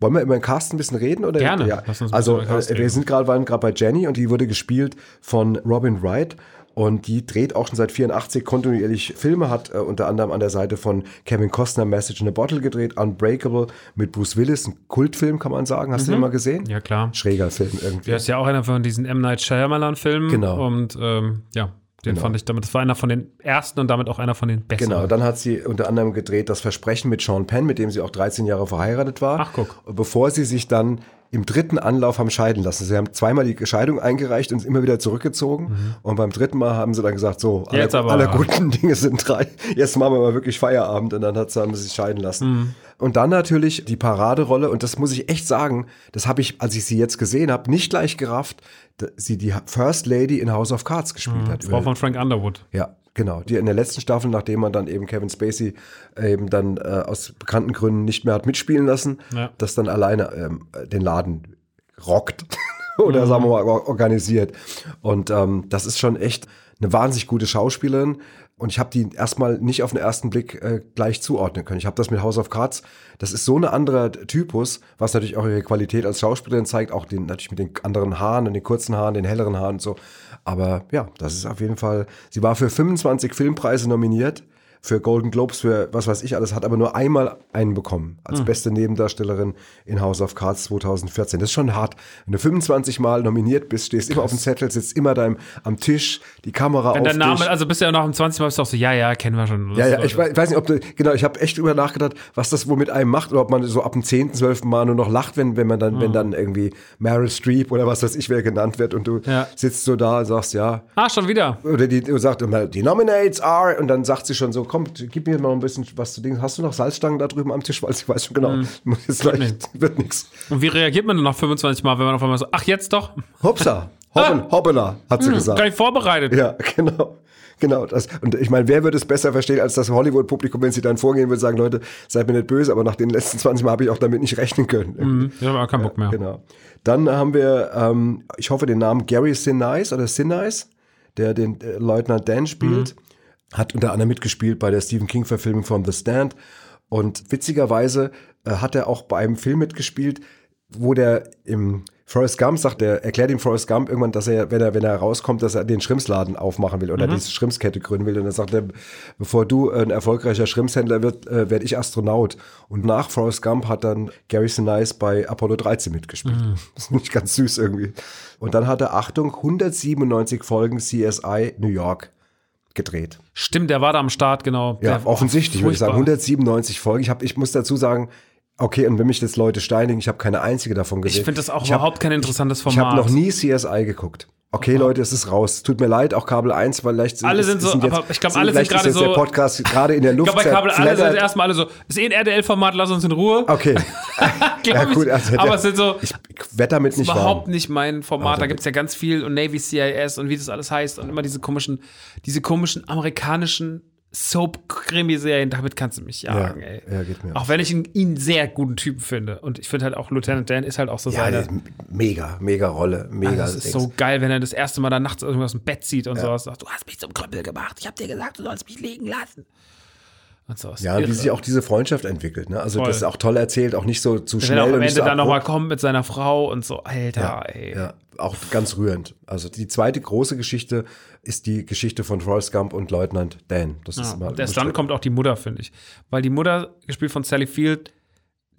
Wollen wir über den Cast ein bisschen reden? Oder? Gerne. Ja. Also, äh, wir sind gerade, waren gerade bei Jenny und die wurde gespielt von Robin Wright. Und die dreht auch schon seit 84 kontinuierlich Filme, hat äh, unter anderem an der Seite von Kevin Costner Message in a Bottle gedreht, Unbreakable mit Bruce Willis, ein Kultfilm, kann man sagen. Hast du den mal gesehen? Mhm. ja, klar. Schräger Film irgendwie. Der ist ja auch einer von diesen M. Night Shyamalan-Filmen. Genau. Und ähm, ja, den Genau. fand ich damit, das war einer von den ersten und damit auch einer von den besten. Genau, dann hat sie unter anderem gedreht Das Versprechen mit Sean Penn, mit dem sie auch 13 Jahre verheiratet war. Ach, guck. Bevor sie sich dann im dritten Anlauf haben scheiden lassen. Sie haben zweimal die Scheidung eingereicht und immer wieder zurückgezogen. Und beim dritten Mal haben sie dann gesagt, so, alle, Mhm. Jetzt aber. alle guten Dinge sind drei. Jetzt machen wir mal wirklich Feierabend. Und dann hat sie, haben sie sich scheiden lassen. Mhm. Und dann natürlich die Paraderolle. Und das muss ich echt sagen, das habe ich, als ich sie jetzt gesehen habe, nicht gleich gerafft, dass sie die First Lady in House of Cards gespielt hat. Mhm. Frau Über- von Frank Underwood. ja, genau. Die in der letzten Staffel, nachdem man dann eben Kevin Spacey eben dann äh, aus bekannten Gründen nicht mehr hat mitspielen lassen, Ja. das dann alleine ähm, den Laden rockt oder sagen wir mal or- organisiert. Und ähm, das ist schon echt eine wahnsinnig gute Schauspielerin. Und ich habe die erstmal nicht auf den ersten Blick äh, gleich zuordnen können. Ich habe das mit House of Cards, das ist so ein anderer Typus, was natürlich auch ihre Qualität als Schauspielerin zeigt, auch den, natürlich mit den anderen Haaren und den kurzen Haaren, den helleren Haaren und so. Aber ja, das ist auf jeden Fall, sie war für 25 Filmpreise nominiert, für Golden Globes, für was weiß ich alles, hat aber nur einmal einen bekommen, als beste Nebendarstellerin in House of Cards 2014. Das ist schon hart. Wenn du 25 Mal nominiert bist, stehst immer auf dem Zettel, sitzt immer da im, am Tisch, die Kamera Wenn auf der Name, dich. also bist du ja noch im 20 Mal bist du auch so, ja, ja, kennen wir schon. Ja, ja, ich weiß, weiß nicht, ob du, genau, ich habe echt drüber nachgedacht, was das wohl mit einem macht oder ob man so ab dem 10., 12. Mal nur noch lacht, wenn, wenn man dann, wenn dann irgendwie Meryl Streep oder was weiß ich, wer genannt wird und du Ja. sitzt so da und sagst, ja, Ah, schon wieder. oder die sagt immer, die Nominates are, und dann sagt sie schon so, komm, gib mir mal ein bisschen was zu denken. Hast du noch Salzstangen da drüben am Tisch? Weil ich weiß schon genau, muss jetzt gleich, nicht. wird nix. Und wie reagiert man denn nach 25 Mal, wenn man auf einmal so, ach, jetzt doch? Hopsa, hoppen, hoppala, hat sie gesagt. Gar nicht vorbereitet. Ja, genau. Genau, das, und ich meine, wer würde es besser verstehen als das Hollywood-Publikum, wenn sie dann vorgehen würde und sagen, Leute, seid mir nicht böse, aber nach den letzten 20 Mal habe ich auch damit nicht rechnen können. Mhm, ich habe auch keinen Bock mehr. Genau. Dann haben wir, ähm, ich hoffe, den Namen Gary Sinise oder Sinise, der den äh, Leutnant Dan spielt, hat unter anderem mitgespielt bei der Stephen King-Verfilmung von The Stand. Und witzigerweise äh, hat er auch bei einem Film mitgespielt, wo der im Forrest Gump sagt, der erklärt ihm Forrest Gump irgendwann, dass er, wenn er, wenn er rauskommt, dass er den Schrimpsladen aufmachen will oder diese Schrimpskette gründen will. Und dann sagt er, bevor du ein erfolgreicher Schrimpshändler wird, äh, werde ich Astronaut. Und nach Forrest Gump hat dann Gary Sinise bei Apollo 13 mitgespielt. Das finde ich ganz süß irgendwie. Und dann hat er, Achtung, 197 Folgen CSI New York gedreht. Stimmt, der war da am Start, genau. Ja, der, offensichtlich würde ich sagen. furchtbar. 197 Folgen. Ich, hab, ich muss dazu sagen, okay, und wenn mich jetzt Leute steinigen, ich habe keine einzige davon gesehen. Ich finde das auch Ich hab- überhaupt kein interessantes Ich Format. habe noch nie CSI geguckt. Okay, Leute, es ist raus. Tut mir leid, auch Kabel 1, weil vielleicht Alle sind so, aber ich glaub, alle sind ist gerade jetzt so- der Podcast gerade in der Ich Luft. glaube, bei Kabel alle sind erstmal alle so, ist eh ein RDL-Format, lass uns in Ruhe. Okay, ja, ich. gut, also aber es sind so, ich wette damit nicht überhaupt warm. nicht mein Format. Also, da gibt es ja ganz viel und Navy CIS und wie das alles heißt und immer diese komischen, diese komischen amerikanischen Soap-Krimiserien, damit kannst du mich jagen, Ja, ey. ja, geht mir auch auch wenn ich ihn, ihn sehr guten Typen finde. Und ich finde halt auch Lieutenant Dan ist halt auch so Ja, seine. mega, mega Rolle. Mega. das ist so geil, wenn er das erste Mal da nachts irgendwas im Bett sieht und sowas. Sagt, du hast mich zum Krüppel gemacht. Ich hab dir gesagt, du sollst mich liegen lassen. So. ja, und wie sich auch diese Freundschaft entwickelt. Ne? Also Voll. das ist auch toll erzählt, auch nicht so zu Wenn schnell er auch am und nicht Ende so dann nochmal kommt mit seiner Frau und so, Alter, ey. Ja, auch ganz rührend. Also die zweite große Geschichte ist die Geschichte von Forrest Gump und Leutnant Dan. Das ist Ja, immer und erst dann kommt auch die Mutter, finde ich. Weil die Mutter, gespielt von Sally Field,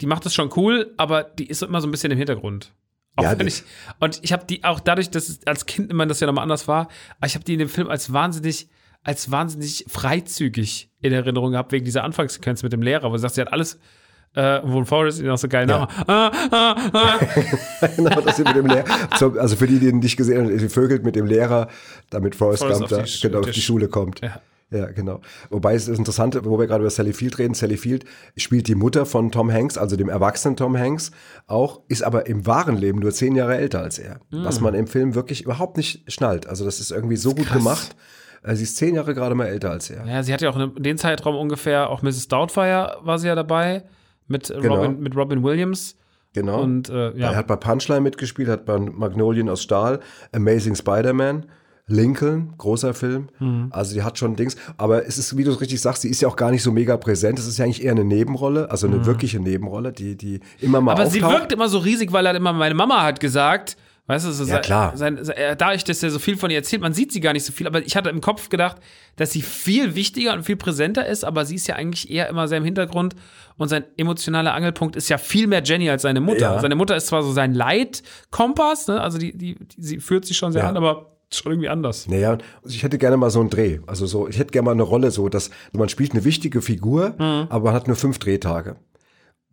die macht es schon cool, aber die ist immer so ein bisschen im Hintergrund. Auch Ja, wenn ich, und ich habe die auch dadurch, dass als Kind immer das ja nochmal anders war, ich habe die in dem Film als wahnsinnig, als wahnsinnig freizügig in Erinnerung gehabt, wegen dieser Anfangssequenz mit dem Lehrer, wo sie sagt, sie hat alles, äh, wo Forrest ihn auch so geil Ja. Ah, ah, ah. genau, das mit dem Lehrer. So, also für die, die ihn nicht gesehen haben, sie vögelt mit dem Lehrer, damit Forrest Forrest Gump auf da die genau, auf die Sch- Schule kommt. Ja. Ja, genau. Wobei es das Interessante, wo wir gerade über Sally Field reden, Sally Field spielt die Mutter von Tom Hanks, also dem erwachsenen Tom Hanks, auch, ist aber im wahren Leben nur zehn Jahre älter als er. Was man im Film wirklich überhaupt nicht schnallt. Also das ist irgendwie so gut krass. gemacht. Äh, Sie ist zehn Jahre gerade mal älter als er. Ja, sie hat ja auch in den Zeitraum ungefähr, auch Mrs. Doubtfire war sie ja dabei, mit, Genau. Robin, mit Robin Williams. Genau. Und äh, ja. Er hat bei Punchline mitgespielt, hat bei Magnolien aus Stahl, Amazing Spider-Man, Lincoln, großer Film. Mhm. Also die hat schon Dings. Aber es ist, wie du es richtig sagst, sie ist ja auch gar nicht so mega präsent. Es ist ja eigentlich eher eine Nebenrolle, also eine wirkliche Nebenrolle, die, die immer mal Mhm. Aber auftaucht. sie wirkt immer so riesig, weil halt immer meine Mama hat gesagt, weißt du, so Ja, klar. Sein, sein, äh, dadurch, dass er so viel von ihr erzählt, man sieht sie gar nicht so viel, aber ich hatte im Kopf gedacht, dass sie viel wichtiger und viel präsenter ist, aber sie ist ja eigentlich eher immer sehr im Hintergrund und sein emotionaler Angelpunkt ist ja viel mehr Jenny als seine Mutter. Ja. Seine Mutter ist zwar so sein Leitkompass, ne? also die, die, die, sie führt sich schon sehr Ja. an, aber schon irgendwie anders. Naja, also ich hätte gerne mal so einen Dreh. Also so, ich hätte gerne mal eine Rolle so, dass man spielt eine wichtige Figur, Mhm. aber man hat nur fünf Drehtage.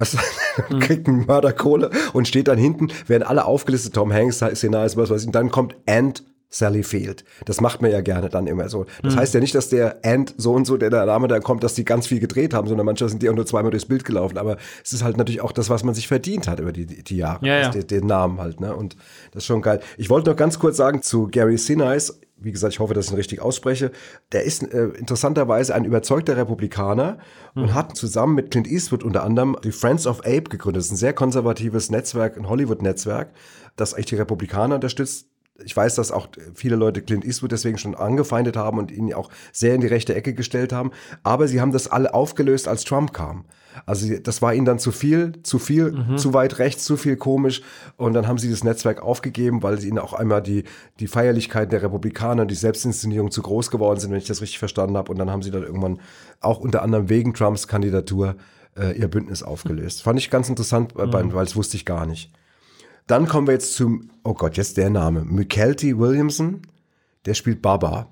Also, kriegt einen Mörderkohle und steht dann hinten, werden alle aufgelistet, Tom Hanks, Sinais, was weiß ich, und dann kommt Ant Sally Field. Das macht man ja gerne dann immer so. Das heißt ja nicht, dass der Ant so und so, der Name da kommt, dass die ganz viel gedreht haben, sondern manchmal sind die auch nur zweimal durchs Bild gelaufen. Aber es ist halt natürlich auch das, was man sich verdient hat über die, die, Jahre. Ja, ja. Also Den, den Namen halt, ne? Und das ist schon geil. Ich wollte noch ganz kurz sagen zu Gary Sinise. Wie gesagt, ich hoffe, dass ich ihn richtig ausspreche. Der ist äh, interessanterweise ein überzeugter Republikaner und hat zusammen mit Clint Eastwood unter anderem die Friends of Ape gegründet. Das ist ein sehr konservatives Netzwerk, ein Hollywood-Netzwerk, das eigentlich die Republikaner unterstützt. Ich weiß, dass auch viele Leute Clint Eastwood deswegen schon angefeindet haben und ihn auch sehr in die rechte Ecke gestellt haben. Aber sie haben das alle aufgelöst, als Trump kam. Also das war ihnen dann zu viel, zu viel, zu weit rechts, zu viel komisch. Und dann haben sie das Netzwerk aufgegeben, weil sie ihnen auch einmal die, die Feierlichkeiten der Republikaner, die Selbstinszenierung zu groß geworden sind, wenn ich das richtig verstanden habe. Und dann haben sie dann irgendwann auch unter anderem wegen Trumps Kandidatur äh, ihr Bündnis aufgelöst. Fand ich ganz interessant, weil weil das wusste ich gar nicht. Dann kommen wir jetzt zum, oh Gott, jetzt der Name. Mykelti Williamson, der spielt Baba.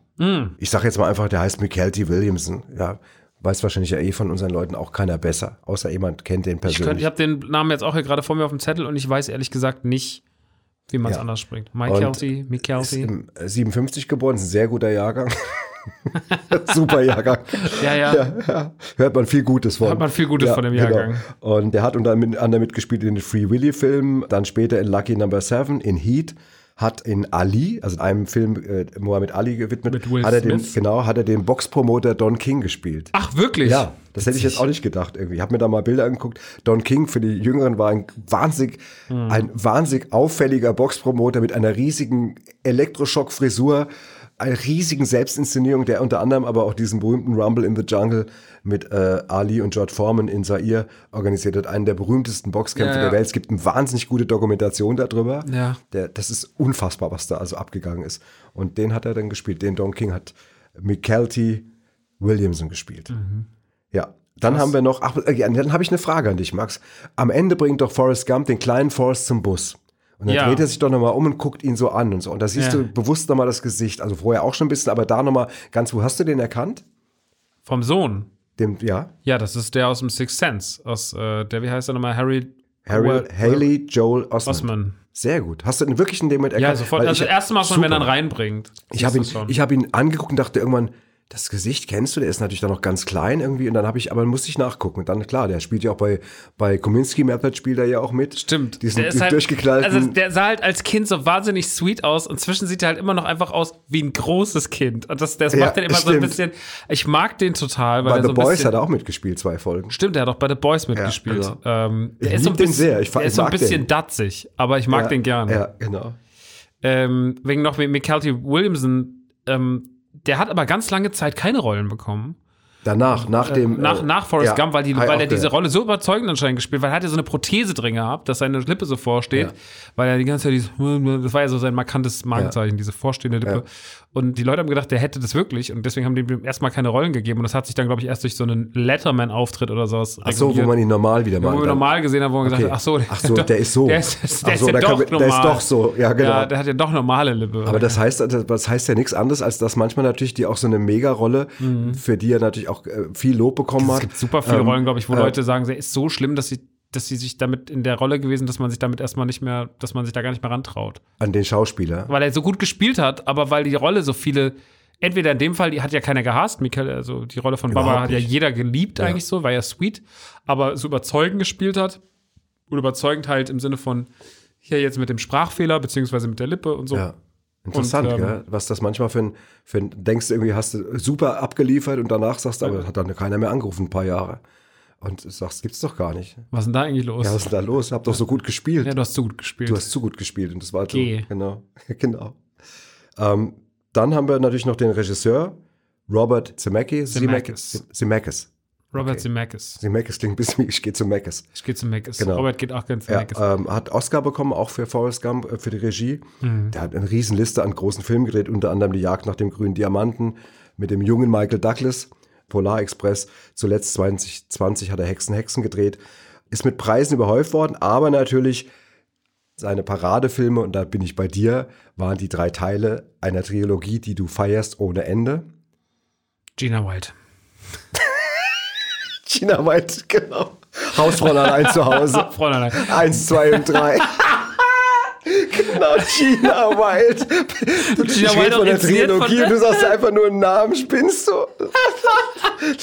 Ich sage jetzt mal einfach, der heißt Mykelti Williamson. Ja, weiß wahrscheinlich ja eh von unseren Leuten auch keiner besser, außer jemand kennt den Ich, könnt- persönlich. ich habe den Namen jetzt auch hier gerade vor mir auf dem Zettel und ich weiß ehrlich gesagt nicht, wie man es Ja. anders spricht. Mike Kelsey, Mick Kelsey. im äh, 57 geboren, ist ein sehr guter Jahrgang. Super Jahrgang. Ja, ja. Ja, ja. Hört man viel Gutes von. Hört man viel Gutes von dem Jahrgang. Genau. Und der hat unter anderem mitgespielt in den Free Willy-Filmen, dann später in Lucky Number Seven, in Heat, hat in Ali, also einem Film äh, Mohammed Ali gewidmet, hat er den, Smith? genau, hat er den Boxpromoter Don King gespielt. Ach, wirklich? Ja, das hätte ich jetzt auch nicht gedacht irgendwie. Ich habe mir da mal Bilder angeguckt. Don King für die Jüngeren war ein wahnsinnig, Hm. ein wahnsinnig auffälliger Boxpromoter mit einer riesigen Elektroschock-Frisur, riesigen Selbstinszenierung, der unter anderem aber auch diesen berühmten Rumble in the Jungle mit äh, Ali und George Foreman in Zaire organisiert hat. Einen der berühmtesten Boxkämpfe Ja, ja. der Welt. Es gibt eine wahnsinnig gute Dokumentation darüber. Ja. Der, das ist unfassbar, was da also abgegangen ist. Und den hat er dann gespielt. Den Don King hat Mikelty Williamson gespielt. Ja. Dann haben wir noch, ach, äh, dann habe ich eine Frage an dich, Max. Am Ende bringt doch Forrest Gump den kleinen Forrest zum Bus. Und dann Ja. dreht er sich doch nochmal um und guckt ihn so an und so. Und da siehst Ja. du bewusst nochmal das Gesicht. Also vorher auch schon ein bisschen, aber da nochmal ganz, wo hast du den erkannt? Vom Sohn. Dem, ja, Ja, das ist der aus dem Sixth Sense. Aus, äh, der, wie heißt er nochmal? Harry. Harry, Haley Joel Osment. Osman. Sehr gut. Hast du den wirklich in dem Moment Ja, erkannt? sofort. Weil Also ich- das erste Mal schon, wenn er ihn Super. reinbringt. Ich habe ihn, ich hab ihn angeguckt und dachte irgendwann, das Gesicht kennst du, der ist natürlich dann noch ganz klein irgendwie. Und dann habe ich, aber musste ich nachgucken. Und dann, klar, der spielt ja auch bei, bei Kominsky Method spielt er ja auch mit. Stimmt. Diesen Der ist halt, durchgeknallten. Also der sah halt als Kind so wahnsinnig sweet aus und zwischen sieht er halt immer noch einfach aus wie ein großes Kind. Und das, das Ja, macht den immer so ein stimmt. bisschen. Ich mag den total, weil bei er The so Boys bisschen, hat er auch mitgespielt, zwei Folgen. Stimmt, der hat auch bei The Boys mitgespielt. genau. ähm, der Ich ist so den bisschen, sehr. Ich der ich ist so ein mag den. bisschen datzig, aber ich mag ja, den gerne. Ja, genau. Ähm, wegen noch mit McCarthy Williamson, ähm, der hat aber ganz lange Zeit keine Rollen bekommen. Danach, nach dem. nach, äh, nach Forrest ja, Gump, weil, die, weil er diese. Rolle so überzeugend anscheinend gespielt weil er hatte so eine Prothese drin gehabt, dass seine Lippe so vorsteht, Ja. weil er die ganze Zeit dieses, das war ja so sein markantes Markenzeichen, diese vorstehende Lippe. Und die Leute haben gedacht, der hätte das wirklich und deswegen haben die ihm erstmal keine Rollen gegeben und das hat sich dann, glaube ich, erst durch so einen Letterman-Auftritt oder sowas Ach so, wo man ihn normal wieder wo mal. wir normal gesehen haben, wo man Okay. gesagt hat, ach so, Ach so, der ist so. Der ist, der ist so, ja doch normal. der ist doch so. Ja, genau. Ja, der hat ja doch normale Lippe. Aber das heißt, das heißt ja nichts anderes, als dass manchmal natürlich die auch so eine Mega-Rolle, für die er natürlich auch äh, viel Lob bekommen Mhm. es hat. gibt super viele Ähm, Rollen, glaube ich, wo äh, Leute sagen, der ist so schlimm, dass sie dass sie sich damit in der Rolle gewesen, dass man sich damit erstmal nicht mehr, dass man sich da gar nicht mehr rantraut. An den Schauspieler. Weil er so gut gespielt hat, aber weil die Rolle so viele, entweder in dem Fall, die hat ja keiner gehasst, Michael, also die Rolle von Baba Überhaupt hat ja jeder geliebt eigentlich so, war ja sweet, aber so überzeugend gespielt hat. Und überzeugend halt im Sinne von, hier jetzt mit dem Sprachfehler, beziehungsweise mit der Lippe und so. Ja. Interessant, Und, ähm, was das manchmal für ein, für ein, denkst du irgendwie, hast du super abgeliefert und danach sagst du, aber hat dann keiner mehr angerufen, ein paar Jahre. Und du sagst, gibt's doch gar nicht. Was ist denn da eigentlich los? Ja, was ist denn da los? Hab doch so gut gespielt. Ja, du hast zu gut gespielt. Du hast zu gut gespielt und das war so, Geh. genau, genau. Ähm, dann haben wir natürlich noch den Regisseur Robert Zemeckis. Zemeckis. Zemeckis. Robert okay. Zemeckis. Zemeckis klingt ein bisschen wie ich gehe zu Meckes. Ich gehe zu Meckes. Genau. Robert geht auch ganz zu Ja, Meckes. ähm, hat Oscar bekommen, auch für Forrest Gump, äh, für die Regie. Mhm. Der hat eine riesen Liste an großen Filmen gedreht, unter anderem Die Jagd nach dem grünen Diamanten mit dem jungen Michael Douglas, Polar Express. Zuletzt 2020 hat er Hexen, Hexen gedreht. Ist mit Preisen überhäuft worden, aber natürlich seine Paradefilme, und da bin ich bei dir, waren die drei Teile einer Trilogie, die du feierst ohne Ende. Gina White. China White, genau. Hausfräulein allein zu Hause. Fräulein. Eins, zwei und drei. genau, Gina Wild. Gina ich Wild von der Trilogie und du sagst einfach nur einen Namen, spinnst du?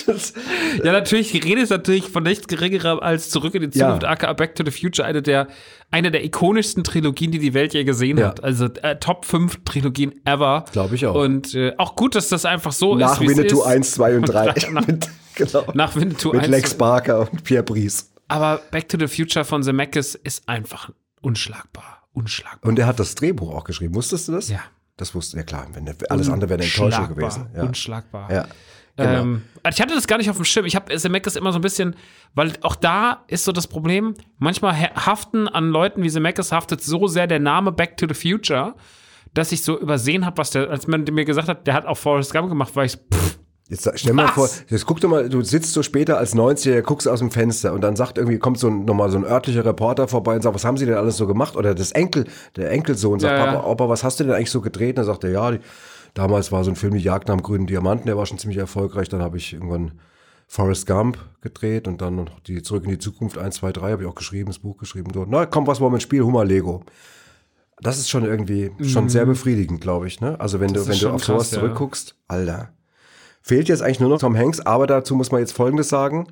das, Ja, natürlich, die Rede ist natürlich von nichts geringerem als Zurück in die Ja. Zukunft, aka Back to the Future, eine der, eine der ikonischsten Trilogien, die die Welt je gesehen Ja. hat. Also äh, Top 5 Trilogien ever. Glaub ich auch. Und äh, auch gut, dass das einfach so nach ist, es Winnetou ist. 1, 2 und 3. Nach, mit, genau. nach Winnetou mit 1. Lex Barker und Pierre Brice. Aber Back to the Future von Zemeckis ist einfach unschlagbar. Unschlagbar. Und er hat das Drehbuch auch geschrieben. Wusstest du das? Ja. Das wusste er, klar. Wenn der, alles andere wäre eine Enttäuschung gewesen. Ja. Unschlagbar. Ja. Genau. Ähm, also ich hatte das gar nicht auf dem Schirm. Ich habe Zemeckis immer so ein bisschen, weil auch da ist so das Problem, manchmal haften an Leuten wie Zemeckis haftet so sehr der Name Back to the Future, dass ich so übersehen habe, was der, als man mir gesagt hat, der hat auch Forrest Gump gemacht, war ich pff, Jetzt stell mal Was? vor, jetzt guck doch mal, du sitzt so später als 90er, guckst aus dem Fenster und dann sagt irgendwie, kommt so ein, nochmal so ein örtlicher Reporter vorbei und sagt, was haben sie denn alles so gemacht? Oder das Enkel, der Enkelsohn sagt, Ja, ja. Papa, Opa, was hast du denn eigentlich so gedreht? Und dann sagt er, ja, die, damals war so ein Film, die Jagd nach dem grünen Diamanten, der war schon ziemlich erfolgreich. Dann habe ich irgendwann Forrest Gump gedreht und dann noch die Zurück in die Zukunft 1, 2, 3 habe ich auch geschrieben, das Buch geschrieben. Dort. Na, komm, was wollen wir mit Spiel? Hummer Lego. Das ist schon irgendwie, schon sehr befriedigend, glaube ich. Ne? Also wenn du, Mhm. ist wenn du auf krass, sowas ja. zurückguckst, Alter. Fehlt jetzt eigentlich nur noch Tom Hanks, aber dazu muss man jetzt Folgendes sagen.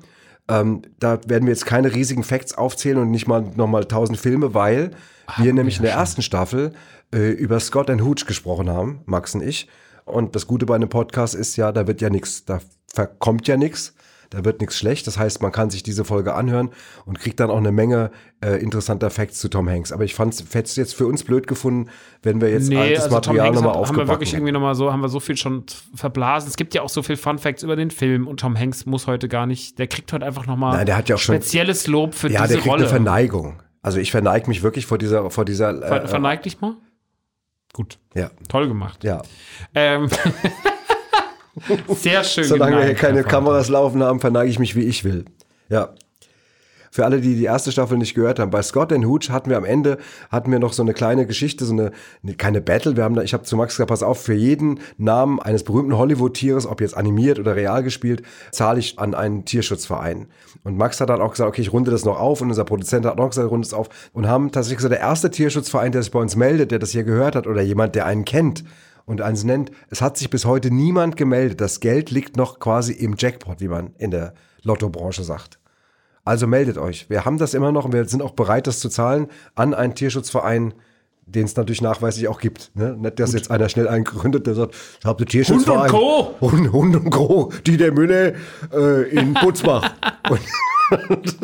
Ähm, da werden wir jetzt keine riesigen Facts aufzählen und nicht mal nochmal tausend Filme, weil wir nämlich in der ersten Staffel äh, über Scott and Hooch gesprochen haben, Max und ich. Und das Gute bei einem Podcast ist ja, da wird ja nichts, da verkommt ja nichts, da wird nichts schlecht. Das heißt, man kann sich diese Folge anhören und kriegt dann auch eine Menge äh, interessanter Facts zu Tom Hanks. Aber ich fand es jetzt für uns blöd gefunden, wenn wir jetzt nee, altes also Tom Material Hanks nochmal hat, haben wir wirklich irgendwie nochmal so, haben wir so viel schon verblasen. Es gibt ja auch so viel Fun Facts über den Film und Tom Hanks muss heute gar nicht, der kriegt heute einfach nochmal ja schon- spezielles Lob für Ja, diese der kriegt Rolle. eine Verneigung. Also ich verneige mich wirklich vor dieser, vor dieser. Ver Äh, verneig dich mal. Gut, ja, toll gemacht. ja. Ähm, sehr schön. Solange wir hier keine. Kameras laufen haben, verneige ich mich, wie ich will. Ja. Für alle, die die erste Staffel nicht gehört haben, bei Scott and Hooch hatten wir am Ende hatten wir noch so eine kleine Geschichte, so eine ne, keine Battle. Wir haben da, ich habe zu Max gesagt, pass auf, für jeden Namen eines berühmten Hollywood-Tieres, ob jetzt animiert oder real gespielt, zahle ich an einen Tierschutzverein. Und Max hat dann auch gesagt, okay, ich runde das noch auf und unser Produzent hat auch gesagt, runde es auf und haben tatsächlich gesagt, der erste Tierschutzverein, der sich bei uns meldet, der das hier gehört hat oder jemand, der einen kennt und eins nennt, es hat sich bis heute niemand gemeldet. Das Geld liegt noch quasi im Jackpot, wie man in der Lottobranche sagt. Also meldet euch. Wir haben das immer noch und wir sind auch bereit, das zu zahlen an einen Tierschutzverein, den es natürlich nachweislich auch gibt. Ne? Nicht, dass jetzt einer schnell einen gründet, der sagt, ich habe den Tierschutzverein. Co. Hund, Hund und Co. Die der Münne äh, in Butzbach. und,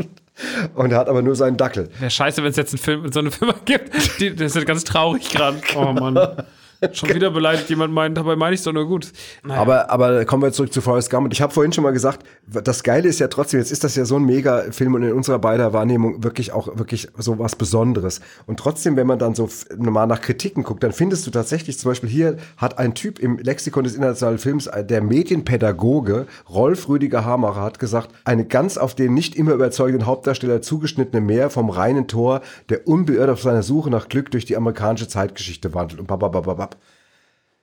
und hat aber nur seinen Dackel. Wäre scheiße, wenn es jetzt einen Film, so eine Firma gibt. Die, das ist ganz traurig gerade. Oh Mann. Schon wieder beleidigt jemand meint, dabei meine ich es doch nur gut. Naja. Aber, aber kommen wir zurück zu Forrest Gump. Ich habe vorhin schon mal gesagt, das Geile ist ja trotzdem, jetzt ist das ja so ein Mega-Film und in unserer beider Wahrnehmung wirklich auch wirklich so was Besonderes. Und trotzdem, wenn man dann so f- mal nach Kritiken guckt, dann findest du tatsächlich, zum Beispiel hier hat ein Typ im Lexikon des internationalen Films, äh, der Medienpädagoge Rolf Rüdiger Hamacher hat gesagt, eine ganz auf den nicht immer überzeugenden Hauptdarsteller zugeschnittene Meer vom reinen Tor, der unbeirrt auf seiner Suche nach Glück durch die amerikanische Zeitgeschichte wandelt und bababababab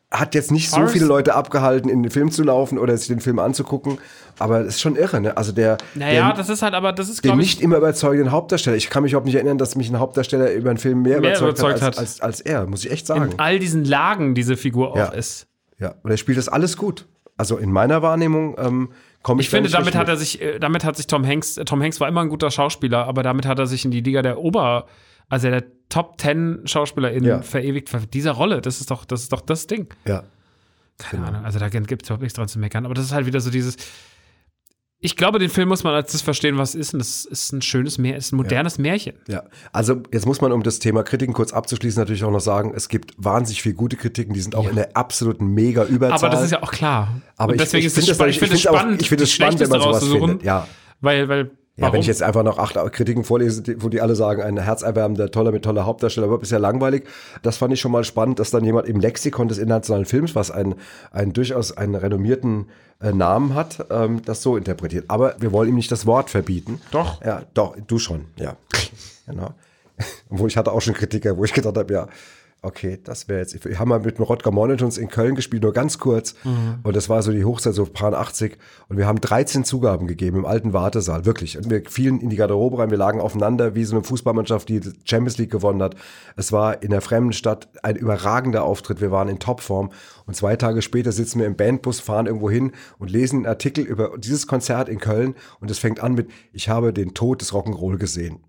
hat jetzt nicht so viele Leute abgehalten, in den Film zu laufen oder sich den Film anzugucken, aber das ist schon irre, ne? Also der, naja, der, das ist halt, aber das ist, glaube nicht ich. immer überzeugenden Hauptdarsteller. Ich kann mich überhaupt nicht erinnern, dass mich ein Hauptdarsteller über einen Film mehr, Mehr überzeugt, überzeugt hat, als, hat. als, als er, muss ich echt sagen. In all diesen Lagen diese Figur Ja. auch ist. ja, und er spielt das alles gut. Also in meiner Wahrnehmung ähm, komme ich Ich finde, da nicht damit hat er sich, äh, damit hat sich Tom Hanks, äh, Tom Hanks war immer ein guter Schauspieler, aber damit hat er sich in die Liga der Ober, also der Top Ten SchauspielerInnen Ja. verewigt. Dieser Rolle, das ist doch, das ist doch das Ding. Ja. Keine Genau. Ahnung. Also da gibt es überhaupt nichts dran zu meckern. Aber das ist halt wieder so dieses. Ich glaube, den Film muss man als das verstehen, was es ist. Und das ist ein schönes Märchen, ist ein modernes Märchen. Ja, also jetzt muss man, um das Thema Kritiken kurz abzuschließen, natürlich auch noch sagen, es gibt wahnsinnig viele gute Kritiken, die sind auch in der absoluten mega Überzahl. Aber das ist ja auch klar. Aber Und ich- deswegen ich ist ich finde es auch- spannend, ich finde es spannend, wenn man sowas findet, ja. Weil, weil, Ja, warum? wenn ich jetzt einfach noch acht Kritiken vorlese, die- wo die alle sagen, ein herzerwärmender, toller mit toller Hauptdarsteller, aber ja langweilig. Das fand ich schon mal spannend, dass dann jemand im Lexikon des internationalen Films, was einen, einen durchaus einen renommierten äh, Namen hat, ähm, das so interpretiert. Aber wir wollen ihm nicht das Wort verbieten. Doch. Ja, doch, du schon, ja. genau. Obwohl ich hatte auch schon Kritiker, wo ich gedacht habe, ja, okay, das wäre jetzt. Wir haben mal mit dem Rodger Monitors in Köln gespielt, nur ganz kurz. Mhm. Und das war so die Hochzeit, so Pan 80. Und wir haben 13 Zugaben gegeben im alten Wartesaal, wirklich. Und wir fielen in die Garderobe rein, wir lagen aufeinander wie so eine Fußballmannschaft, die die Champions League gewonnen hat. Es war in der fremden Stadt ein überragender Auftritt. Wir waren in Topform. Und zwei Tage später sitzen wir im Bandbus, fahren irgendwo hin und lesen einen Artikel über dieses Konzert in Köln. Und es fängt an mit, ich habe den Tod des Rock'n'Roll gesehen.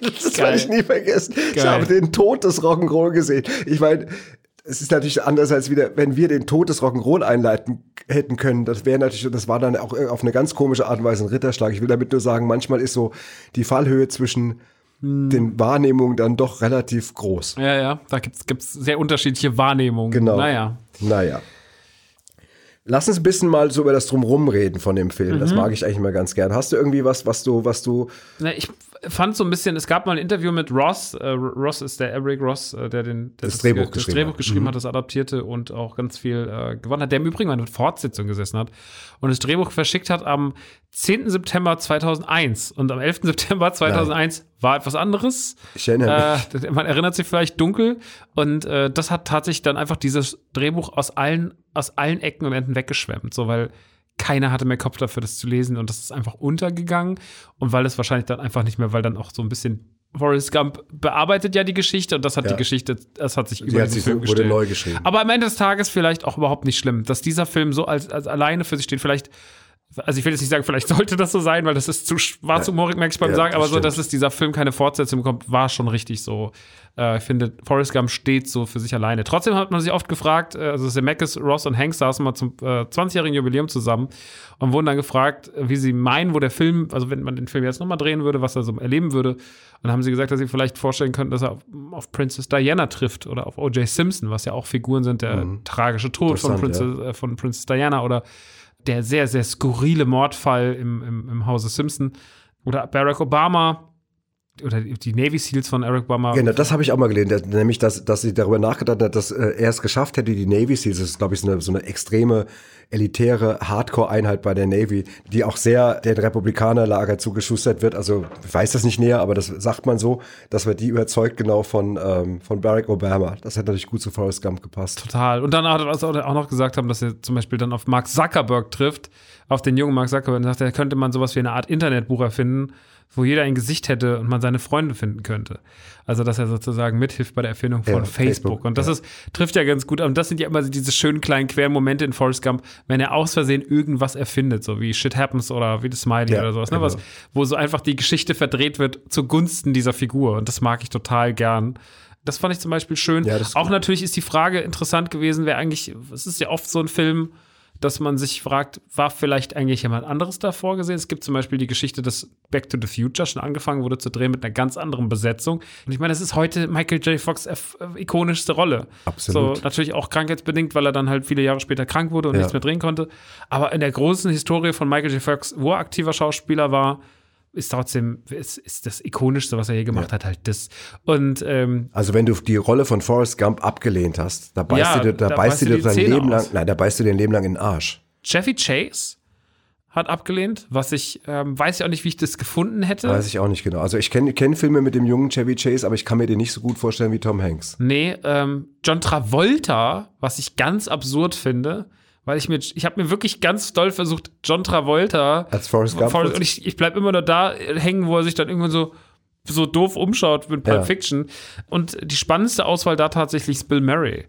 Das Geil. werde ich nie vergessen. Ich Geil. habe den Tod des Rock'n'Roll gesehen. Ich meine, es ist natürlich anders als wieder, wenn wir den Tod des Rock'n'Roll einleiten hätten können. Das wäre natürlich, das war dann auch auf eine ganz komische Art und Weise ein Ritterschlag. Ich will damit nur sagen, manchmal ist so die Fallhöhe zwischen Hm. den Wahrnehmungen dann doch relativ groß. Ja, ja, da gibt's gibt's sehr unterschiedliche Wahrnehmungen. Genau. Naja. Naja. Lass uns ein bisschen mal so über das Drumrum reden von dem Film. Mhm. Das mag ich eigentlich mal ganz gern. Hast du irgendwie was, was du, was du, Na, ich fand so ein bisschen, es gab mal ein Interview mit Ross. Äh, Ross ist der Eric Ross, äh, der den, der Das Drehbuch das geschrieben Drehbuch hat. Mhm. geschrieben hat, das adaptierte und auch ganz viel äh, gewonnen hat, der im Übrigen eine Fortsetzung gesessen hat und das Drehbuch verschickt hat am 10. September 2001 und am 11. September 2001 war etwas anderes. ich erinnere mich. Äh, man erinnert sich vielleicht dunkel und äh, das hat tatsächlich dann einfach dieses Drehbuch aus allen, aus allen Ecken und Enden weggeschwemmt, so weil keiner hatte mehr Kopf dafür, das zu lesen und das ist einfach untergegangen und weil es wahrscheinlich dann einfach nicht mehr, weil dann auch so ein bisschen Forrest Gump bearbeitet ja die Geschichte und das hat Ja. die Geschichte, das hat sich über hat sich Film gestellt. neu geschrieben. Aber am Ende des Tages vielleicht auch überhaupt nicht schlimm, dass dieser Film so als, als alleine für sich steht. Vielleicht, also ich will jetzt nicht sagen, vielleicht sollte das so sein, weil das ist zu, sch- war zu humorig, merke ich beim Ja, Sagen, das aber so, stimmt. dass es dieser Film keine Fortsetzung bekommt, war schon richtig so. Äh, ich finde, Forrest Gump steht so für sich alleine. Trotzdem hat man sich oft gefragt, äh, also Zemeckis, Ross und Hanks saßen mal zum äh, 20-jährigen Jubiläum zusammen und wurden dann gefragt, wie sie meinen, wo der Film, also wenn man den Film jetzt nochmal drehen würde, was er so erleben würde. Und dann haben sie gesagt, dass sie vielleicht vorstellen könnten, dass er auf, auf Princess Diana trifft oder auf O.J. Simpson, was ja auch Figuren sind, der tragische Tod von Mhm. Interessant, Princess, äh, von Princess Diana oder der sehr, sehr skurrile Mordfall im, im, im Hause Simpson oder Barack Obama oder die Navy Seals von Barack Obama. Genau, das habe ich auch mal gelesen, nämlich, dass, dass sie darüber nachgedacht hat, dass äh, er es geschafft hätte, die Navy Seals, das ist, glaube ich, so eine, so eine extreme, elitäre Hardcore-Einheit bei der Navy, die auch sehr den Republikanerlager zugeschustert wird. Also, ich weiß das nicht näher, aber das sagt man so, dass wir die überzeugt genau von, ähm, von Barack Obama. Das hätte natürlich gut zu Forrest Gump gepasst. Total. Und dann hat er auch noch gesagt haben, dass er zum Beispiel dann auf Mark Zuckerberg trifft, auf den jungen Mark Zuckerberg, und sagt, da könnte man sowas wie eine Art Internetbuch erfinden, wo jeder ein Gesicht hätte und man seine Freunde finden könnte. Also, dass er sozusagen mithilft bei der Erfindung von Ja, Facebook. Facebook, Und das ja. ist, trifft ja ganz gut. Und das sind ja immer diese schönen kleinen queren Momente in Forrest Gump, wenn er aus Versehen irgendwas erfindet, so wie Shit Happens oder wie The Smiley Ja, oder sowas, ne? genau. Was, wo so einfach die Geschichte verdreht wird zugunsten dieser Figur. Und das mag ich total gern. Das fand ich zum Beispiel schön. Das auch natürlich ist die Frage interessant gewesen, wer eigentlich, es ist ja oft so ein Film, dass man sich fragt, war vielleicht eigentlich jemand anderes da vorgesehen? Es gibt zum Beispiel die Geschichte, dass Back to the Future schon angefangen wurde zu drehen mit einer ganz anderen Besetzung. Und ich meine, das ist heute Michael J. Fox' äh, ikonischste Rolle. Absolut. So, natürlich auch krankheitsbedingt, weil er dann halt viele Jahre später krank wurde und Ja. nichts mehr drehen konnte. Aber in der großen Historie von Michael J. Fox, wo er aktiver Schauspieler war, ist trotzdem, ist, ist das ikonischste, was er je gemacht hat, halt das. Und ähm, Also wenn du die Rolle von Forrest Gump abgelehnt hast, da beißt Ja, du dir, da da beißt du dir dein Zähne Leben lang, aus. nein, da beißt du dir dein Leben lang in den Arsch. Chevy Chase hat abgelehnt, was ich ähm, weiß ja auch nicht, wie ich das gefunden hätte. Weiß ich auch nicht genau. Also ich kenne kenn Filme mit dem jungen Chevy Chase, aber ich kann mir den nicht so gut vorstellen wie Tom Hanks. Nee, ähm, John Travolta, was ich ganz absurd finde, weil ich mir, ich habe mir wirklich ganz doll versucht, John Travolta Als Forrest Gump. Forrest- und ich, ich bleib immer nur da hängen, wo er sich dann irgendwann so so doof umschaut mit Pulp Ja. Fiction. Und die spannendste Auswahl da tatsächlich ist Bill Murray.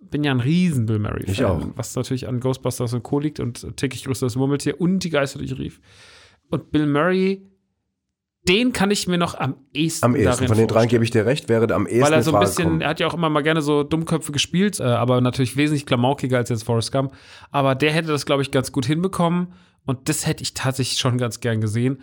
Bin ja ein riesen Bill Murray. Ich auch. Was natürlich an Ghostbusters und Co. liegt und täglich grüßt das Murmeltier und die Geister durch Rief. Und Bill Murray, den kann ich mir noch am ehesten am ehesten. Von den dreien gebe ich dir recht, wäre am ehesten Weil er so ein bisschen, kommen. er hat ja auch immer mal gerne so Dummköpfe gespielt, äh, aber natürlich wesentlich klamaukiger als jetzt Forrest Gump. Aber der hätte das, glaube ich, ganz gut hinbekommen. Und das hätte ich tatsächlich schon ganz gern gesehen.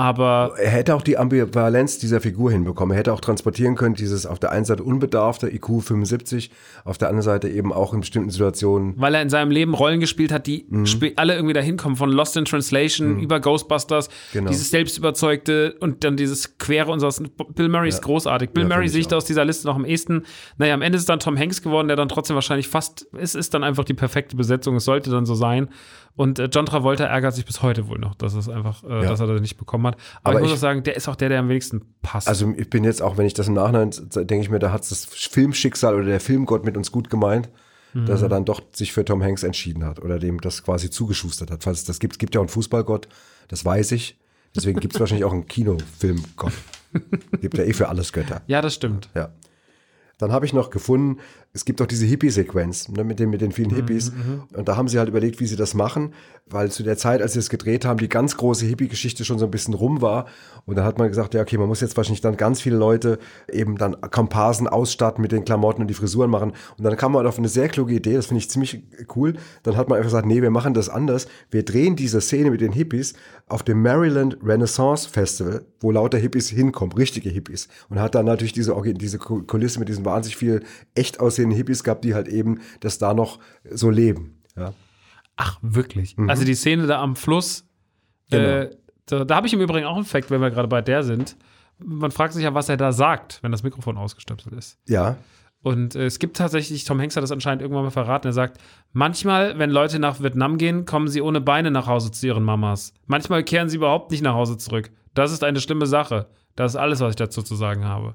Aber Er hätte auch die Ambivalenz dieser Figur hinbekommen. Er hätte auch transportieren können, dieses auf der einen Seite unbedarfte IQ 75, auf der anderen Seite eben auch in bestimmten Situationen. weil er in seinem Leben Rollen gespielt hat, die Mhm. alle irgendwie dahin kommen, von Lost in Translation über Ghostbusters, Genau. dieses Selbstüberzeugte und dann dieses Quere und sowas. Bill Murray ist großartig. Bill Ja, Murray sehe ich da aus dieser Liste noch am ehesten. Naja, am Ende ist es dann Tom Hanks geworden, der dann trotzdem wahrscheinlich fast, es ist dann einfach die perfekte Besetzung, es sollte dann so sein. Und äh, John Travolta ärgert sich bis heute wohl noch, dass es einfach, äh, dass er das nicht bekommen hat. Aber, Aber ich muss ich- auch sagen, der ist auch der, der am wenigsten passt. Also ich bin jetzt auch, wenn ich das im Nachhinein denke ich mir, da hat das Filmschicksal oder der Filmgott mit uns gut gemeint, dass er dann doch sich für Tom Hanks entschieden hat oder dem das quasi zugeschustert hat. Falls es das gibt, es gibt ja auch einen Fußballgott, das weiß ich. Deswegen gibt es wahrscheinlich auch einen Kinofilmgott. Gibt ja eh für alles Götter. ja, das stimmt. Ja. Dann habe ich noch gefunden, es gibt auch diese Hippie-Sequenz ne, mit, den, mit den vielen Hippies. Und da haben sie halt überlegt, wie sie das machen, weil zu der Zeit, als sie es gedreht haben, die ganz große Hippie-Geschichte schon so ein bisschen rum war. Und dann hat man gesagt, ja, okay, man muss jetzt wahrscheinlich dann ganz viele Leute eben dann Komparsen ausstatten mit den Klamotten und die Frisuren machen. Und dann kam man auf eine sehr kluge Idee, das finde ich ziemlich cool. Dann hat man einfach gesagt, nee, wir machen das anders. Wir drehen diese Szene mit den Hippies auf dem Maryland Renaissance Festival, wo lauter Hippies hinkommen, richtige Hippies. Und hat dann natürlich diese, diese Ku- Kulisse mit diesen wahnsinnig viel echt aussehenden Hippies gehabt, die halt eben das da noch so leben. Ja. Ach, wirklich. Also die Szene da am Fluss, Mhm. Genau. äh, da, da habe ich im Übrigen auch einen Fact, wenn wir gerade bei der sind. Man fragt sich ja, was er da sagt, wenn das Mikrofon ausgestöpselt ist. Ja. Und äh, es gibt tatsächlich, Tom Hanks hat das anscheinend irgendwann mal verraten, er sagt, manchmal, wenn Leute nach Vietnam gehen, kommen sie ohne Beine nach Hause zu ihren Mamas. Manchmal kehren sie überhaupt nicht nach Hause zurück. Das ist eine schlimme Sache. Das ist alles, was ich dazu zu sagen habe.